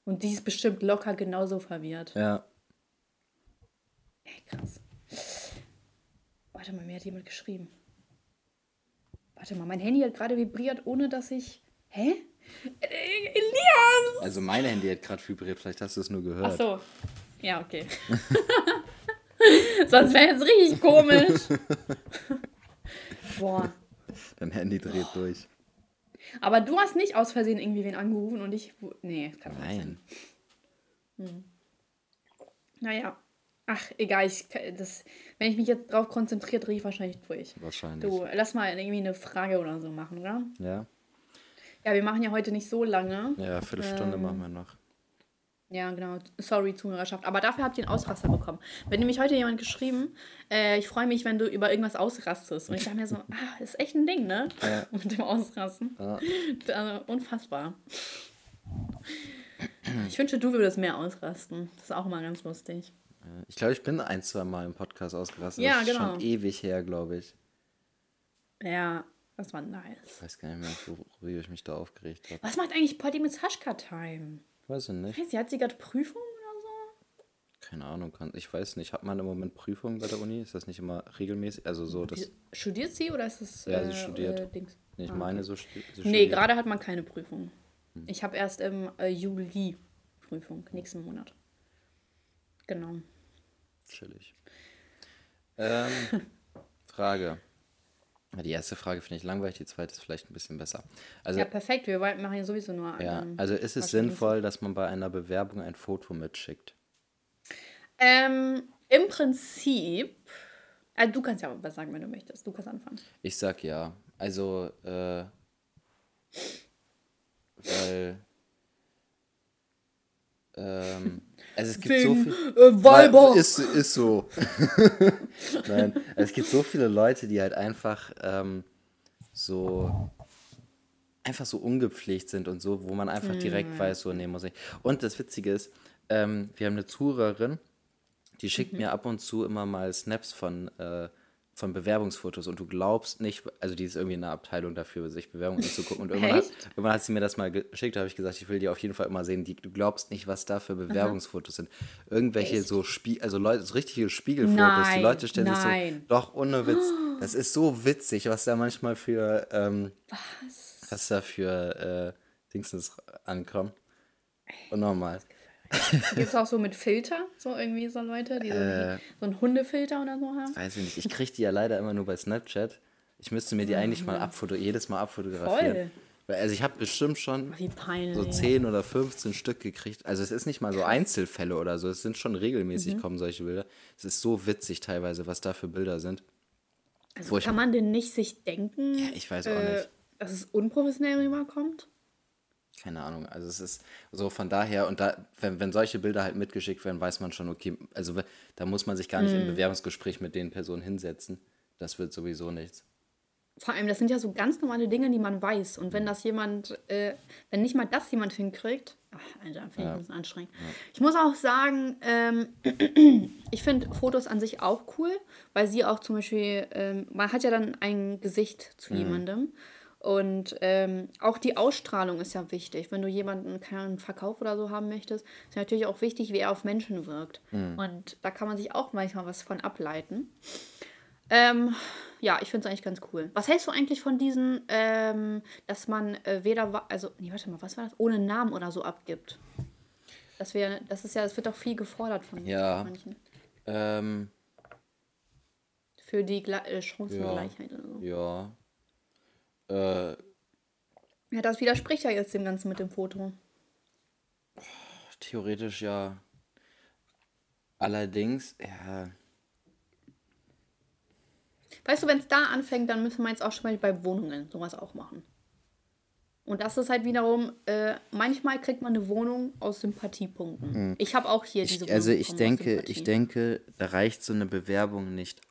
Und die ist bestimmt locker genauso verwirrt. Ja. Ey, krass. Warte mal, mir hat jemand geschrieben. Warte mal, mein Handy hat gerade vibriert, ohne dass ich. Hä? Elias! Also mein Handy hat gerade vibriert, vielleicht hast du es nur gehört. Ach so. Ja, okay. Sonst wäre jetzt richtig komisch. Boah. Dein Handy dreht durch. Aber du hast nicht aus Versehen irgendwie wen angerufen und ich. Nee, kann nicht sein. Nein. Naja. Ach, egal. Ich, das, wenn ich mich jetzt drauf konzentriere, drehe ich wahrscheinlich durch. Wahrscheinlich. Du, lass mal irgendwie eine Frage oder so machen, oder? Ja? Ja, wir machen ja heute nicht so lange. Ja, Viertelstunde Ähm, machen wir noch. Ja, genau. Sorry, Zuhörerschaft. Aber dafür habt ihr einen Ausraster bekommen. Wenn nämlich heute jemand geschrieben, äh, ich freue mich, wenn du über irgendwas ausrastest. Und ich dachte mir so, ah, ist echt ein Ding, ne? Ja. Mit dem Ausrasten. Ja. Also, unfassbar. Ich wünsche, du würdest mehr ausrasten. Das ist auch mal ganz lustig. Ich glaube, ich bin ein, zwei Mal im Podcast ausgerastet. Ja, das ist genau. schon ewig her, glaube ich. Ja, das war nice. Ich weiß gar nicht mehr, worüber ich mich da aufgeregt habe. Was macht eigentlich Potty mit Sascha Time? Weiß ich nicht. Weiß sie, hat sie gerade Prüfung oder so? Keine Ahnung. Kann, ich weiß nicht. Hat man im Moment Prüfungen bei der Uni? Ist das nicht immer regelmäßig? Also so, das. Studiert sie oder ist es. Ja, sie äh, studiert. Äh, Dings? Ich Ah, meine, okay. so. stu- sie Nee, gerade hat man keine Prüfung. Ich habe erst im äh, Juli Prüfung, nächsten Monat. Genau. Chillig. Ähm, Frage. Die erste Frage finde ich langweilig, die zweite ist vielleicht ein bisschen besser. Also, ja, perfekt. Wir machen ja sowieso nur. ja, ähm, also ist es sinnvoll, dass man bei einer Bewerbung ein Foto mitschickt? Ähm, Im Prinzip. Äh, du kannst ja was sagen, wenn du möchtest. Du kannst anfangen. Ich sag ja. Also, äh, weil. Ähm, also es gibt so viel. äh, Weiber. Ist, ist so. Nein, also es gibt so viele Leute, die halt einfach ähm, so einfach so ungepflegt sind und so, wo man einfach direkt weiß, so nee, muss ich. Und das Witzige ist, ähm, wir haben eine Zuhörerin, die schickt mir ab und zu immer mal Snaps von, äh, von Bewerbungsfotos und du glaubst nicht, also die ist irgendwie in einer Abteilung dafür, sich Bewerbungen anzugucken. Und irgendwann hat, irgendwann hat sie mir das mal geschickt, da habe ich gesagt, ich will die auf jeden Fall immer sehen. Die, du glaubst nicht, was da für Bewerbungsfotos sind. Irgendwelche Echt? so Spie also Leute, so richtige Spiegelfotos. die Nein, Leute stellen sich nein. so, doch, ohne Witz. Das ist so witzig, was da manchmal für, ähm, Was? was da für äh, Dingsens ankommen. Und nochmal. Gibt es auch so mit Filter? So irgendwie so Leute, die so, Äh. so einen Hundefilter oder so haben? Weiß ich nicht. Ich kriege die ja leider immer nur bei Snapchat. Ich müsste mir die eigentlich mal abfoto jedes Mal abfotografieren. Voll. Also ich habe bestimmt schon so 10 oder 15 Stück gekriegt. Also es ist nicht mal so Einzelfälle oder so. Es sind schon Mhm. regelmäßig kommen solche Bilder. Es ist so witzig teilweise, was da für Bilder sind. Also Wo ich- kann man denn nicht sich denken, Ja, ich weiß auch äh, nicht. dass es unprofessionell rüberkommt? Keine Ahnung. Also es ist so von daher, und da, wenn, wenn solche Bilder halt mitgeschickt werden, weiß man schon, okay, also da muss man sich gar Mhm. nicht im Bewerbungsgespräch mit den Personen hinsetzen. Das wird sowieso nichts. Vor allem, das sind ja so ganz normale Dinge, die man weiß. Und Mhm. wenn das jemand, äh, wenn nicht mal das jemand hinkriegt, ach, Alter, finde ich Ja. ein bisschen anstrengend. Ich muss auch sagen, ähm, ich finde Fotos an sich auch cool, weil sie auch zum Beispiel, ähm, man hat ja dann ein Gesicht Mhm. zu jemandem. Und ähm, auch die Ausstrahlung ist ja wichtig. Wenn du jemanden keinen Verkauf oder so haben möchtest, ist natürlich auch wichtig, wie er auf Menschen wirkt. Mhm. Und da kann man sich auch manchmal was von ableiten. Ähm, ja, ich finde es eigentlich ganz cool. Was hältst du eigentlich von diesen, ähm, dass man äh, weder, also, nee, warte mal, was war das? Ohne Namen oder so abgibt? Das, wär, das ist ja, das wird doch viel gefordert von Ja. manchen. Ähm, Für die Gle äh, Chancengleichheit Ja. oder so. ja. Äh, Ja, das widerspricht ja jetzt dem Ganzen mit dem Foto. theoretisch ja. Allerdings, ja. Weißt du, wenn es da anfängt, dann müssen wir jetzt auch schon mal bei Wohnungen sowas auch machen. Und das ist halt wiederum, äh, manchmal kriegt man eine Wohnung aus Sympathiepunkten. Ich habe auch hier diese. Ich, Wohnung also ich denke, ich denke, da reicht so eine Bewerbung nicht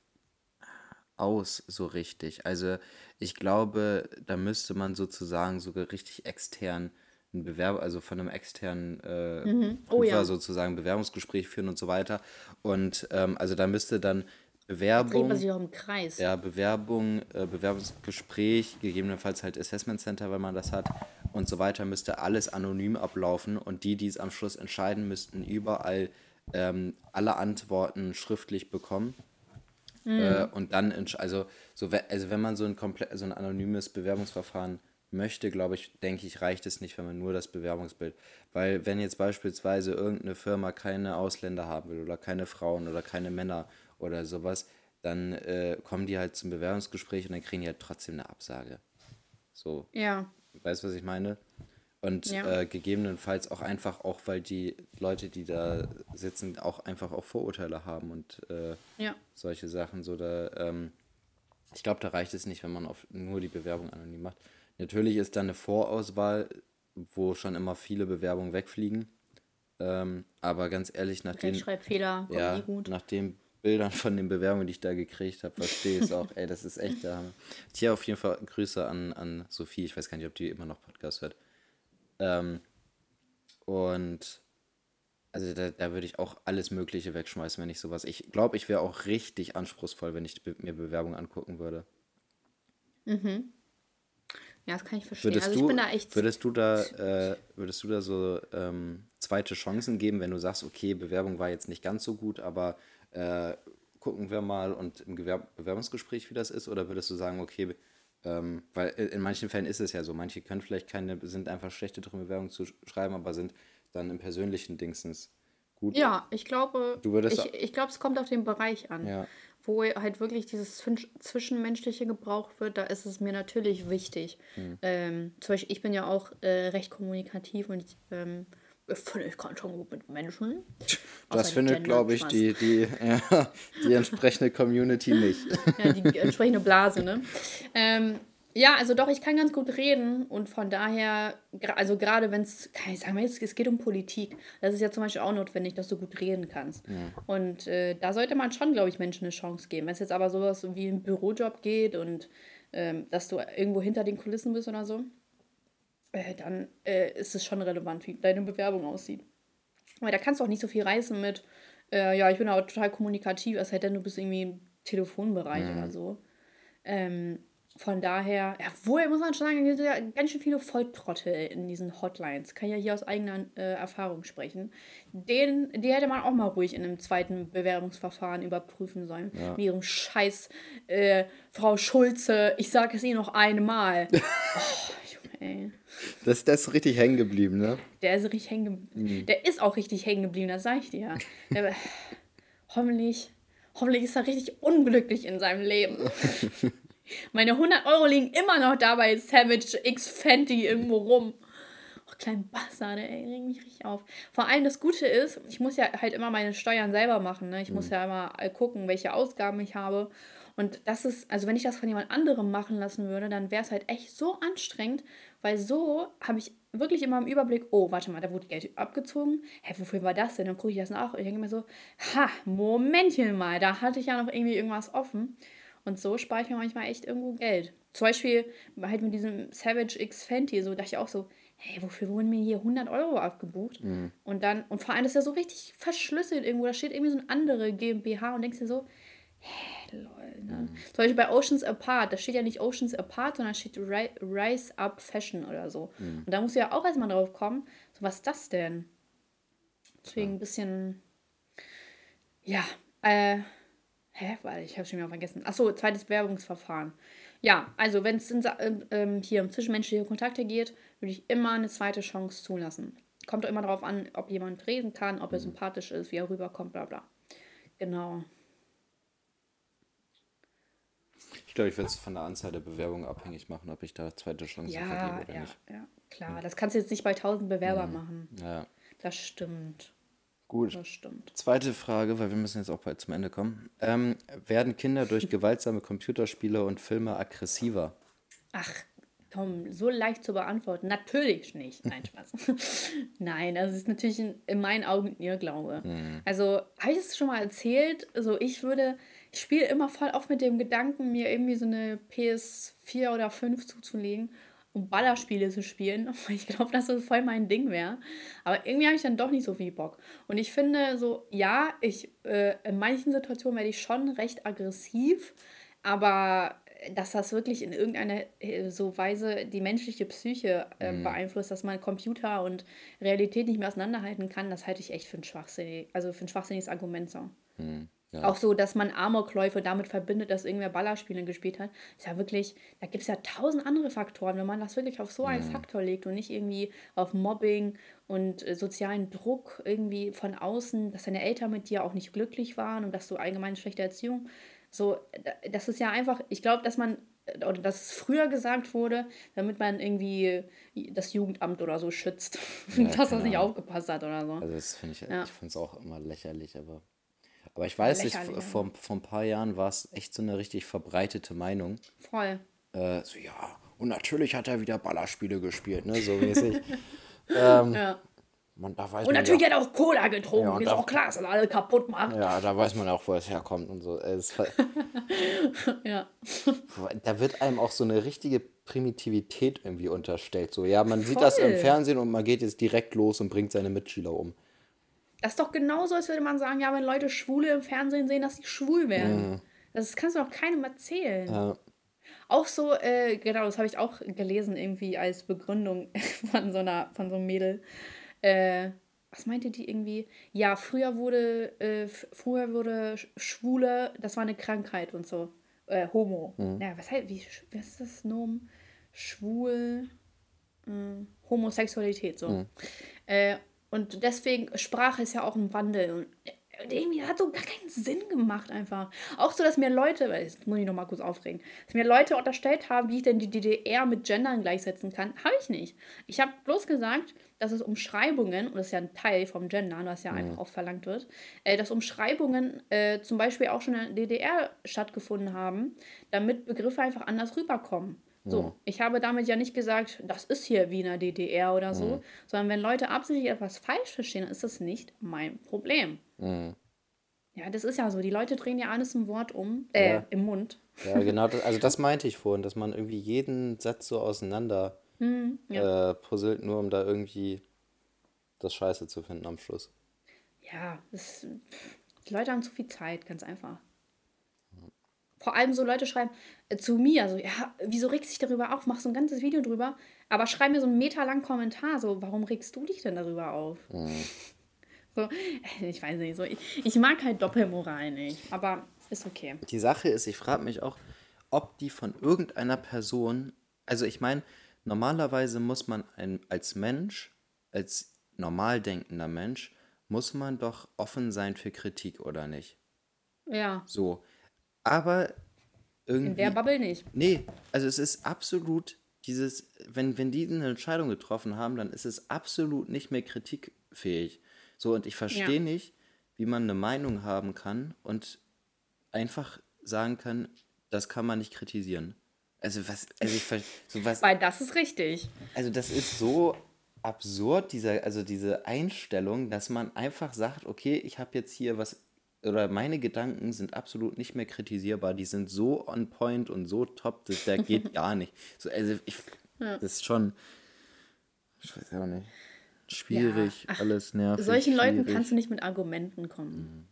aus so richtig. Also ich glaube, da müsste man sozusagen sogar richtig extern ein Bewerb, also von einem externen äh, Oh Prüfer ja. sozusagen Bewerbungsgespräch führen und so weiter. Und ähm, also da müsste dann Bewerbung, man sich auch im Kreis. ja, Bewerbung, äh, Bewerbungsgespräch, gegebenenfalls halt Assessment Center, wenn man das hat und so weiter, müsste alles anonym ablaufen und die, die es am Schluss entscheiden, müssten überall ähm, alle Antworten schriftlich bekommen. Äh, und dann, also, so, also wenn man so ein komplett, so ein anonymes Bewerbungsverfahren möchte, glaube ich, denke ich, reicht es nicht, wenn man nur das Bewerbungsbild. Weil wenn jetzt beispielsweise irgendeine Firma keine Ausländer haben will oder keine Frauen oder keine Männer oder sowas, dann äh, kommen die halt zum Bewerbungsgespräch und dann kriegen die halt trotzdem eine Absage. So, Ja. weißt du, was ich meine? Und ja. äh, gegebenenfalls auch einfach, auch weil die Leute, die da sitzen, auch einfach auch Vorurteile haben und äh, ja. solche Sachen. So da, ähm, ich glaube, da reicht es nicht, wenn man auf nur die Bewerbung anonym macht. Natürlich ist da eine Vorauswahl, wo schon immer viele Bewerbungen wegfliegen. Ähm, aber ganz ehrlich, nach den, Rechtschreibfehler, ja, gut. nach den Bildern von den Bewerbungen, die ich da gekriegt habe, verstehe ich es auch. Ey, das ist echt der Hammer. Hier auf jeden Fall Grüße an, an Sophie. Ich weiß gar nicht, ob die immer noch Podcast hört. Ähm, und also da, da würde ich auch alles Mögliche wegschmeißen, wenn ich sowas. Ich glaube, ich wäre auch richtig anspruchsvoll, wenn ich be mir Bewerbungen angucken würde. Mhm. Ja, das kann ich verstehen. Würdest also ich du, bin da echt. Würdest du da, äh, würdest du da so ähm, zweite Chancen geben, wenn du sagst, okay, Bewerbung war jetzt nicht ganz so gut, aber äh, gucken wir mal und im Gewerb Bewerbungsgespräch, wie das ist? Oder würdest du sagen, okay, ähm, weil in manchen Fällen ist es ja so, manche können vielleicht keine, sind einfach schlechte drin, Bewerbungen zu schreiben, aber sind dann im persönlichen Dingsens gut. Ja, ich glaube, du würdest ich, ich glaube, es kommt auf den Bereich an. Ja. Wo halt wirklich dieses Zwischenmenschliche gebraucht wird, da ist es mir natürlich wichtig. Hm. Ähm, zum Beispiel, ich bin ja auch äh, recht kommunikativ und ähm, ich finde, ich kann schon gut mit Menschen. Das findet, glaube ich, die, die, ja, die entsprechende Community nicht. ja, die entsprechende Blase, ne? Ähm, ja, also doch, ich kann ganz gut reden und von daher, also gerade wenn es, kann ich sagen, es geht um Politik. Das ist ja zum Beispiel auch notwendig, dass du gut reden kannst. Ja. Und äh, da sollte man schon, glaube ich, Menschen eine Chance geben. Wenn es jetzt aber sowas wie ein Bürojob geht und ähm, dass du irgendwo hinter den Kulissen bist oder so, äh, dann äh, ist es schon relevant, wie deine Bewerbung aussieht. Aber da kannst du auch nicht so viel reißen mit, äh, ja, ich bin aber total kommunikativ, sei denn, du bist irgendwie im Telefonbereich mhm. oder so. Ähm, von daher, ja, woher muss man schon sagen, es gibt ja ganz schön viele Volltrottel in diesen Hotlines. Kann ja hier aus eigener äh, Erfahrung sprechen. Den, die hätte man auch mal ruhig in einem zweiten Bewerbungsverfahren überprüfen sollen. Ja. Mit ihrem Scheiß, äh, Frau Schulze, ich sage es Ihnen noch einmal. oh, ey. Das, der ist richtig hängen geblieben, ne? Der ist richtig hängen geblieben. Mhm. Der ist auch richtig hängen geblieben, das sag ich dir. Der, hoffentlich, hoffentlich ist er richtig unglücklich in seinem Leben. Meine 100 Euro liegen immer noch da bei Savage X Fenty irgendwo rum. Oh, klein Bastard, ey, regt mich richtig auf. Vor allem das Gute ist, ich muss ja halt immer meine Steuern selber machen. Ne? Ich mhm. muss ja immer gucken, welche Ausgaben ich habe. Und das ist, also wenn ich das von jemand anderem machen lassen würde, dann wäre es halt echt so anstrengend, weil so habe ich wirklich immer im Überblick, oh, warte mal, da wurde Geld abgezogen. Hä, wofür war das denn? Dann gucke ich das nach und ich denke mir so, ha, Momentchen mal, da hatte ich ja noch irgendwie irgendwas offen. Und so spare ich mir manchmal echt irgendwo Geld. Zum Beispiel halt mit diesem Savage X Fenty, so dachte ich auch so, hey, wofür wurden mir hier 100 Euro abgebucht? Mhm. Und dann, und vor allem ist ja so richtig verschlüsselt irgendwo, da steht irgendwie so eine andere GmbH und denkst dir so, hä, lol, ne? Mhm. Zum Beispiel bei Oceans Apart, da steht ja nicht Oceans Apart, sondern steht Rise Up Fashion oder so. Mhm. Und da musst du ja auch erstmal drauf kommen, so, was ist das denn? Deswegen ein bisschen, ja, äh, hä, warte, ich habe schon wieder vergessen. Achso, zweites Werbungsverfahren. Ja, also wenn es äh, hier um zwischenmenschliche Kontakte geht, würde ich immer eine zweite Chance zulassen. Kommt doch immer darauf an, ob jemand reden kann, ob er mhm. sympathisch ist, wie er rüberkommt, bla bla. Genau. Ich glaube, ich werde es von der Anzahl der Bewerbungen abhängig machen, ob ich da zweite Chancen ja, vergebe oder ja, nicht. Ja, klar. Das kannst du jetzt nicht bei 1000 Bewerbern mhm. machen. Ja. Das stimmt. Gut. Das stimmt. Zweite Frage, weil wir müssen jetzt auch bald zum Ende kommen. Ähm, werden Kinder durch gewaltsame Computerspiele und Filme aggressiver? Ach, Tom, so leicht zu beantworten. Natürlich nicht. Nein, Spaß. Nein, das ist natürlich in, in meinen Augen ein Irrglaube. Mhm. Also, habe ich es schon mal erzählt? Also, ich würde ich spiele immer voll auf mit dem Gedanken, mir irgendwie so eine PS4 oder 5 zuzulegen, um Ballerspiele zu spielen. Ich glaube, dass das voll mein Ding wäre. Aber irgendwie habe ich dann doch nicht so viel Bock. Und ich finde so, ja, ich, äh, in manchen Situationen werde ich schon recht aggressiv, aber dass das wirklich in irgendeiner äh, so Weise die menschliche Psyche äh, mhm. beeinflusst, dass man Computer und Realität nicht mehr auseinanderhalten kann, das halte ich echt für ein schwachsinnig, also für ein schwachsinniges Argument so. Mhm. Ja. Auch so, dass man Amokläufe damit verbindet, dass irgendwer Ballerspiele gespielt hat. Ist ja wirklich, da gibt es ja tausend andere Faktoren. Wenn man das wirklich auf so einen mhm. Faktor legt und nicht irgendwie auf Mobbing und äh, sozialen Druck irgendwie von außen, dass deine Eltern mit dir auch nicht glücklich waren und dass du allgemein schlechte Erziehung. So, das ist ja einfach, ich glaube, dass man oder dass es früher gesagt wurde, damit man irgendwie das Jugendamt oder so schützt, ja, dass das nicht aufgepasst hat oder so. Also das finde ich, ja. ich finde es auch immer lächerlich, aber. Aber ich weiß nicht, vor, vor ein paar Jahren war es echt so eine richtig verbreitete Meinung. Voll. Äh, so, ja, und natürlich hat er wieder Ballerspiele gespielt, ne, so mäßig. ähm, ja. Man, da weiß und natürlich ja, hat er auch Cola getrunken, ja, ist da, auch klar, dass er alle kaputt macht. Ja, da weiß man auch, wo es herkommt und so. ja. Da wird einem auch so eine richtige Primitivität irgendwie unterstellt. So, ja, man Voll. sieht das im Fernsehen und man geht jetzt direkt los und bringt seine Mitschüler um. Das ist doch genauso, als würde man sagen, ja, wenn Leute Schwule im Fernsehen sehen, dass sie schwul werden. Mhm. Das kannst du doch keinem erzählen. Ja. Auch so, äh, genau, das habe ich auch gelesen, irgendwie als Begründung von so einer, von so einem Mädel. Äh, was meinte die irgendwie? Ja, früher wurde, äh, früher wurde Schwule, das war eine Krankheit und so. Äh, Homo. Mhm. Ja, was heißt, wie, was ist das Nomen? Schwul, äh, Homosexualität, so. Mhm. Äh, und deswegen, Sprache ist ja auch ein Wandel. Und irgendwie hat so gar keinen Sinn gemacht einfach. Auch so, dass mir Leute, weil jetzt muss ich noch mal kurz aufregen, dass mir Leute unterstellt haben, wie ich denn die DDR mit Gendern gleichsetzen kann. Habe ich nicht. Ich habe bloß gesagt, dass es Umschreibungen, und das ist ja ein Teil vom Gendern, was ja mhm. einfach auch verlangt wird, äh, dass Umschreibungen äh, zum Beispiel auch schon in der DDR stattgefunden haben, damit Begriffe einfach anders rüberkommen. So, mhm. ich habe damit ja nicht gesagt, das ist hier wie in der DDR oder so, mhm. sondern wenn Leute absichtlich etwas falsch verstehen, dann ist das nicht mein Problem. Mhm. Ja, das ist ja so. Die Leute drehen ja alles im Wort um, äh, ja. im Mund. Ja, genau. Das, also das meinte ich vorhin, dass man irgendwie jeden Satz so auseinander ja. äh, puzzelt, nur um da irgendwie das Scheiße zu finden am Schluss. Ja, das, die Leute haben zu viel Zeit, ganz einfach. Vor allem so Leute schreiben äh, zu mir, so, ja, wieso regst du dich darüber auf? Mach so ein ganzes Video drüber, aber schreib mir so einen Meter langen Kommentar, so, warum regst du dich denn darüber auf? Mhm. So, ich weiß nicht, so, ich, ich mag halt Doppelmoral nicht, aber ist okay. Die Sache ist, ich frage mich auch, ob die von irgendeiner Person, also ich meine, normalerweise muss man ein, als Mensch, als normal denkender Mensch, muss man doch offen sein für Kritik, oder nicht? Ja. So. Aber irgendwie. In der Bubble nicht. Nee, also es ist absolut dieses, wenn, wenn die eine Entscheidung getroffen haben, dann ist es absolut nicht mehr kritikfähig. So, und ich verstehe ja. nicht, wie man eine Meinung haben kann und einfach sagen kann, das kann man nicht kritisieren. Also was, also ich so was, Weil das ist richtig. Also das ist so absurd, dieser, also diese Einstellung, dass man einfach sagt, okay, ich habe jetzt hier was oder meine Gedanken sind absolut nicht mehr kritisierbar. Die sind so on point und so top, dass der geht gar nicht. So, also ich, ja. das ist schon, ich weiß auch nicht, schwierig, ja. Ach, alles nervig. Solchen schwierig. Leuten kannst du nicht mit Argumenten kommen.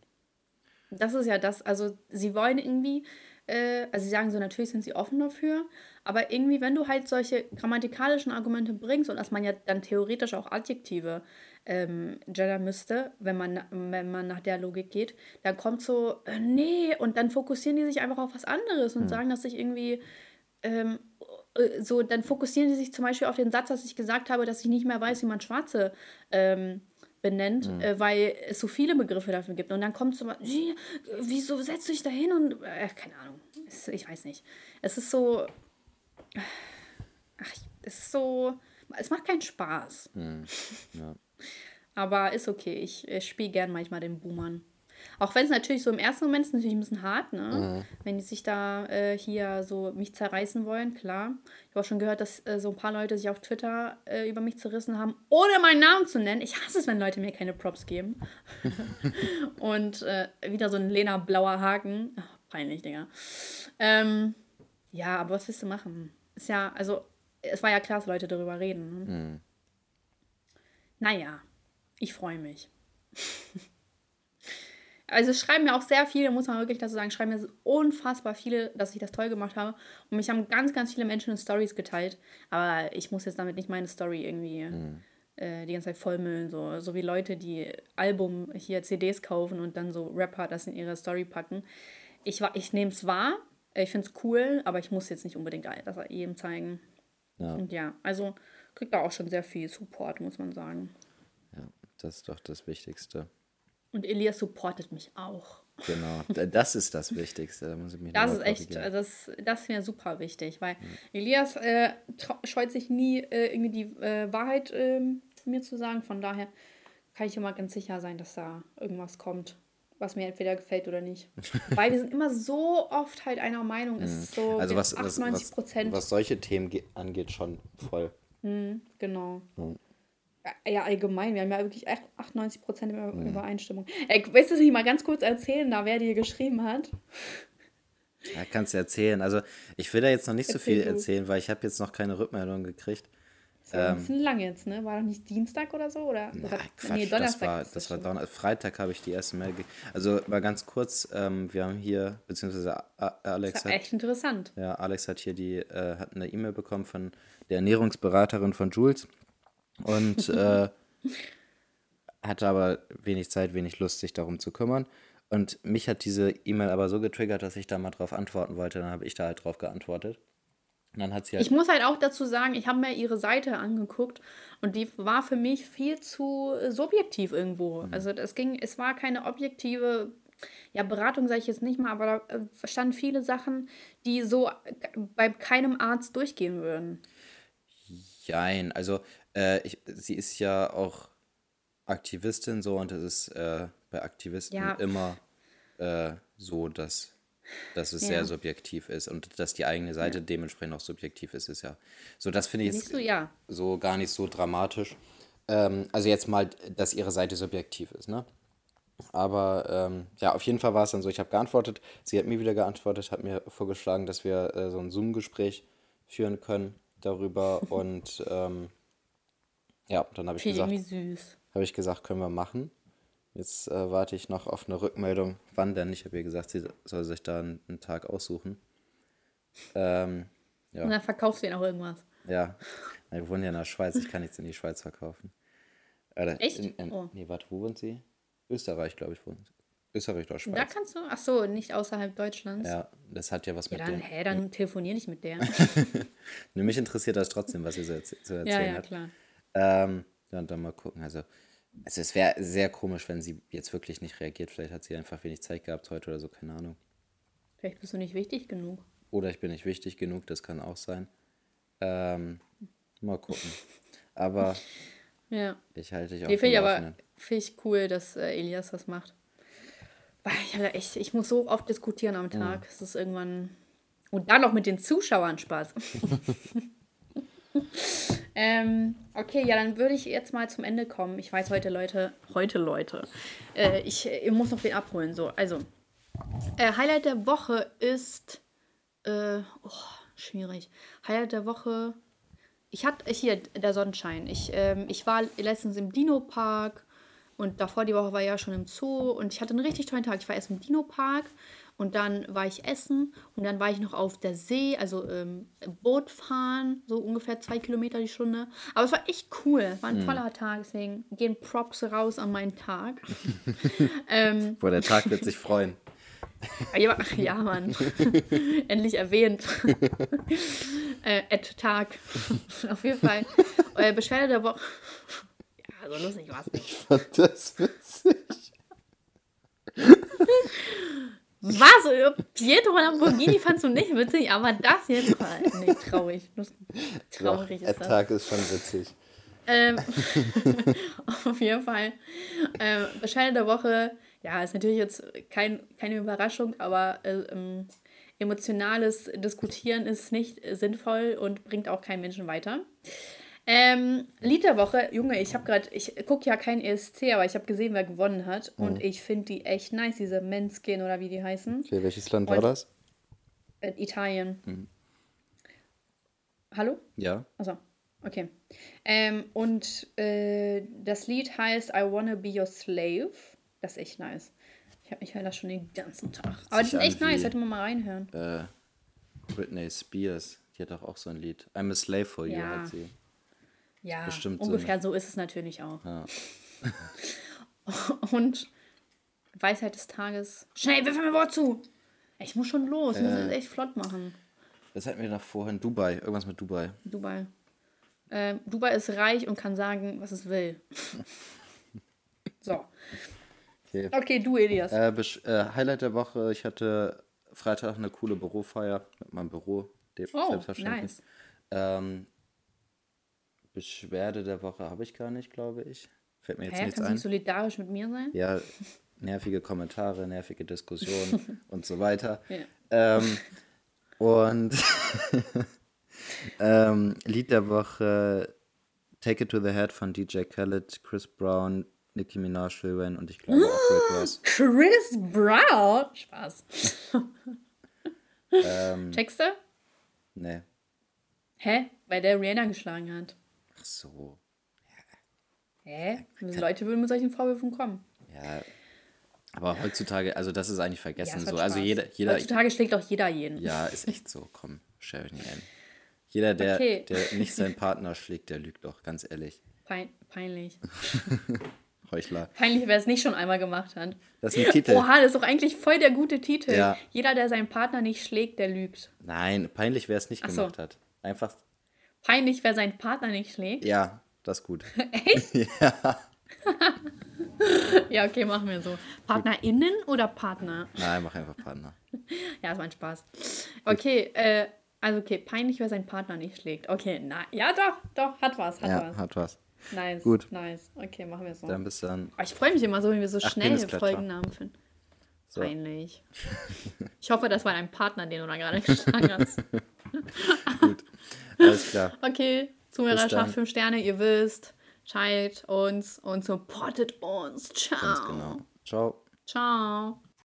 Mhm. Das ist ja das, also sie wollen irgendwie, äh, also sie sagen so, natürlich sind sie offen dafür, aber irgendwie, wenn du halt solche grammatikalischen Argumente bringst und dass man ja dann theoretisch auch Adjektive ähm, gendern müsste, wenn man, wenn man nach der Logik geht, dann kommt so, äh, nee, und dann fokussieren die sich einfach auf was anderes und mhm. sagen, dass ich irgendwie ähm, äh, so, dann fokussieren die sich zum Beispiel auf den Satz, dass ich gesagt habe, dass ich nicht mehr weiß, wie man Schwarze ähm, benennt, mhm. äh, weil es so viele Begriffe dafür gibt. Und dann kommt so, wieso setzt du dich da hin und, äh, keine Ahnung, ich weiß nicht. Es ist so, ach, es ist so, es macht keinen Spaß. Mhm. Ja. Aber ist okay. Ich, ich spiele gern manchmal den Boomern. Auch wenn es natürlich so im ersten Moment ist natürlich ein bisschen hart, ne? Mhm. Wenn die sich da äh, hier so mich zerreißen wollen, klar. Ich habe auch schon gehört, dass äh, so ein paar Leute sich auf Twitter äh, über mich zerrissen haben, ohne meinen Namen zu nennen. Ich hasse es, wenn Leute mir keine Props geben. Und äh, wieder so ein Lena blauer Haken. Ach, peinlich, Digga. Ähm, ja, aber was willst du machen? Ist ja, also, es war ja klar, dass Leute darüber reden. Ne? Mhm. Naja, ich freue mich. also es schreiben mir auch sehr viele, muss man wirklich dazu sagen, schreiben mir unfassbar viele, dass ich das toll gemacht habe. Und mich haben ganz, ganz viele Menschen in Stories geteilt. Aber ich muss jetzt damit nicht meine Story irgendwie mhm. äh, die ganze Zeit vollmüllen. So. so wie Leute, die Album hier CDs kaufen und dann so Rapper das in ihre Story packen. Ich, ich nehme es wahr, ich finde es cool, aber ich muss jetzt nicht unbedingt das jedem zeigen. Ja. Und ja, also kriegt da auch schon sehr viel Support, muss man sagen. Ja, das ist doch das Wichtigste. Und Elias supportet mich auch. Genau, das ist das Wichtigste. Da muss ich mich das ist echt, also das, das ist mir super wichtig, weil Elias äh, scheut sich nie, äh, irgendwie die äh, Wahrheit ähm, mir zu sagen. Von daher kann ich immer ganz sicher sein, dass da irgendwas kommt, was mir entweder gefällt oder nicht. weil wir sind immer so oft halt einer Meinung. Es ist so also was, 98 Prozent. Was, was, solche Themen angeht, schon voll. Mhm, genau. Mhm. Ja, allgemein, wir haben ja wirklich 98 Prozent mhm. Übereinstimmung. Ey, weißt du, ich mal ganz kurz erzählen, da wer dir geschrieben hat? Ja, kannst du erzählen. Also, ich will da jetzt noch nicht Erzähl so viel du. erzählen, weil ich habe jetzt noch keine Rückmeldung gekriegt. Das war ähm, ein bisschen lang jetzt, ne? War doch nicht Dienstag oder so? Oder, na, oder Quatsch, nee, Donnerstag. Das war, das war Donnerstag. Freitag habe ich die erste Mail gekriegt. Also mal ganz kurz, ähm, wir haben hier, beziehungsweise Alex das war hat, echt interessant. Ja, Alex hat hier die, äh, hat eine E-Mail bekommen von der Ernährungsberaterin von Jules und äh, hatte aber wenig Zeit, wenig Lust, sich darum zu kümmern. Und mich hat diese E-Mail aber so getriggert, dass ich da mal drauf antworten wollte. Dann habe ich da halt drauf geantwortet. Und dann hat sie halt ich muss halt auch dazu sagen, ich habe mir ihre Seite angeguckt und die war für mich viel zu subjektiv irgendwo. Mhm. Also es ging, es war keine objektive ja, Beratung sage ich jetzt nicht mal, aber da äh, standen viele Sachen, die so bei keinem Arzt durchgehen würden. Jein, also äh, ich, sie ist ja auch Aktivistin so und es ist äh, bei Aktivisten ja. immer äh, so, dass, dass es ja. sehr subjektiv ist und dass die eigene Seite ja. dementsprechend auch subjektiv ist, ist ja so. Das finde ich jetzt so, so, gar nicht so dramatisch. Ähm, also jetzt mal, dass ihre Seite subjektiv ist, ne? Aber ähm, ja, auf jeden Fall war es dann so, ich habe geantwortet, sie hat mir wieder geantwortet, hat mir vorgeschlagen, dass wir äh, so ein Zoom-Gespräch führen können darüber und ähm, ja, dann habe ich gesagt, habe ich gesagt, können wir machen. Jetzt äh, warte ich noch auf eine Rückmeldung, wann denn. Ich habe ihr gesagt, sie soll sich da einen, einen Tag aussuchen. Ähm, ja. Und dann verkaufst du ihr noch irgendwas. Ja, wir wohnen ja in der Schweiz, ich kann nichts in die Schweiz verkaufen. Äh, Echt? In, in, oh. Nee, warte, wo wohnt sie? Österreich, glaube ich, wohnt Österreich oder Schweiz. Da kannst du, ach so, nicht außerhalb Deutschlands. Ja, das hat ja was ja, mit dann, dem. Hä, dann telefonier nicht mit der. nee, mich interessiert das trotzdem, was ihr so zu erzählen ja, ja, hat. klar. Ähm, ja, und dann mal gucken. Also, also es wäre sehr komisch, wenn sie jetzt wirklich nicht reagiert. Vielleicht hat sie einfach wenig Zeit gehabt heute oder so, keine Ahnung. Vielleicht bist du nicht wichtig genug. Oder ich bin nicht wichtig genug, das kann auch sein. Ähm, mal gucken. Aber ja. ich halte dich auch nee, finde ich aber find ich cool, dass äh, Elias das macht. Ich, echt, ich muss so oft diskutieren am Tag. Es ist irgendwann. Und dann noch mit den Zuschauern Spaß. ähm, okay, ja, dann würde ich jetzt mal zum Ende kommen. Ich weiß heute, Leute, heute, Leute, äh, ich, ich muss noch wen abholen. So, also, äh, Highlight der Woche ist, äh, oh, schwierig. Highlight der Woche, ich hatte, hier, der Sonnenschein. Ich, ähm, ich war letztens im Dino-Park und davor die Woche war ich ja schon im Zoo und ich hatte einen richtig tollen Tag. Ich war erst im Dino-Park und dann war ich essen und dann war ich noch auf der See, also ähm, Boot fahren, so ungefähr zwei Kilometer die Stunde. Aber es war echt cool, war ein mhm. toller Tag, deswegen gehen Props raus an meinen Tag. ähm, Boah, der Tag wird sich freuen. Ja, ja Mann. Endlich erwähnt. äh, Ed Tag. Auf jeden Fall. Äh, Beschwerde der Woche. Ja, so lustig war es nicht. Ich fand das witzig. Was? Pietro Lamborghini fandst du nicht witzig, aber das jetzt war nee, traurig. Traurig Doch, ist das. Der Tag ist schon witzig. Ähm, auf jeden Fall. Ähm, Bescheid der Woche, ja, ist natürlich jetzt kein, keine Überraschung, aber äh, ähm, emotionales Diskutieren ist nicht sinnvoll und bringt auch keinen Menschen weiter. Ähm, Lied der Woche, Junge, ich habe gerade, ich gucke ja kein ESC, aber ich habe gesehen, wer gewonnen hat. Mhm. Und ich finde die echt nice, diese Menskin oder wie die heißen. Okay, welches Land und, war das? Äh, Italien. Mhm. Hallo? Ja. Achso, okay. Ähm, und äh, das Lied heißt I Wanna Be Your Slave. Das ist echt nice. Ich habe mich halt das schon den ganzen Tag. Aber die sind echt nice, hätte man mal reinhören. Äh, Britney Spears, die hat doch auch so ein Lied. I'm a Slave for You, ja. hat sie. Ja, Bestimmt ungefähr so, so ist es natürlich auch. Ja. Und Weisheit des Tages. Schnell, wirf mir Wort zu. Ich muss schon los, ich muss es echt flott machen. Das hatten wir noch vorhin. Dubai, irgendwas mit Dubai. Dubai. Äh, Dubai ist reich und kann sagen, was es will. so. Okay. Okay, du, Elias. Äh, äh, Highlight der Woche, ich hatte Freitag eine coole Bürofeier mit meinem Büro. oh, selbstverständlich. nice. Ähm, Beschwerde der Woche habe ich gar nicht, glaube ich. Fällt mir jetzt Hä, nichts kannst du ein. nicht solidarisch mit mir sein? Ja, nervige Kommentare, nervige Diskussionen und so weiter. Ja. Ähm, und ähm, Lied der Woche Take It to the Head von DJ Khaled, Chris Brown, Nicki Minaj, Lil Wayne und ich glaube auch Rick Ross. Chris Brown. Spaß. Ähm, Checkst du? nee. Hä? Weil der Rihanna geschlagen hat. Ach so. Hä? Die Leute würden mit solchen Vorwürfen kommen. Ja. Aber heutzutage, also das ist eigentlich Ja, vergessen es hat so. Also jeder, jeder, Heutzutage schlägt auch jeder jeden. ja, ist echt so. Komm, stell euch nicht ein. Jeder, der, Okay. der nicht seinen Partner schlägt, der lügt doch, ganz ehrlich. Pein peinlich. Heuchler. Peinlich, wer es nicht schon einmal gemacht hat. Das ist ein Titel. Oha, das ist doch eigentlich voll der gute Titel. Ja. Jeder, der seinen Partner nicht schlägt, der lügt. Nein, peinlich, wer es nicht so. gemacht hat. Einfach, Peinlich, wer seinen Partner nicht schlägt. ja, das ist gut. Ja, okay, machen wir so. PartnerInnen oder Partner? Nein, mach einfach Partner. Ja, ist mein Spaß. Okay, äh, also okay, peinlich, wer seinen Partner nicht schlägt. Okay, na, ja doch, doch, hat was, hat Ja, was. hat was. Nice, Gut. nice. Okay, machen wir so. Dann bis dann. Oh, ich freue mich immer so, wenn wir so Ach, schnell. Folgennamen finden. So. Peinlich. Ich hoffe, das war dein Partner, den du da gerade geschlagen hast. Gut. Alles klar. Okay, Zuhörerschaft dann. 5 Sterne, ihr wisst. Scheit uns und supportet uns. Ciao. Ganz genau. Ciao. Ciao.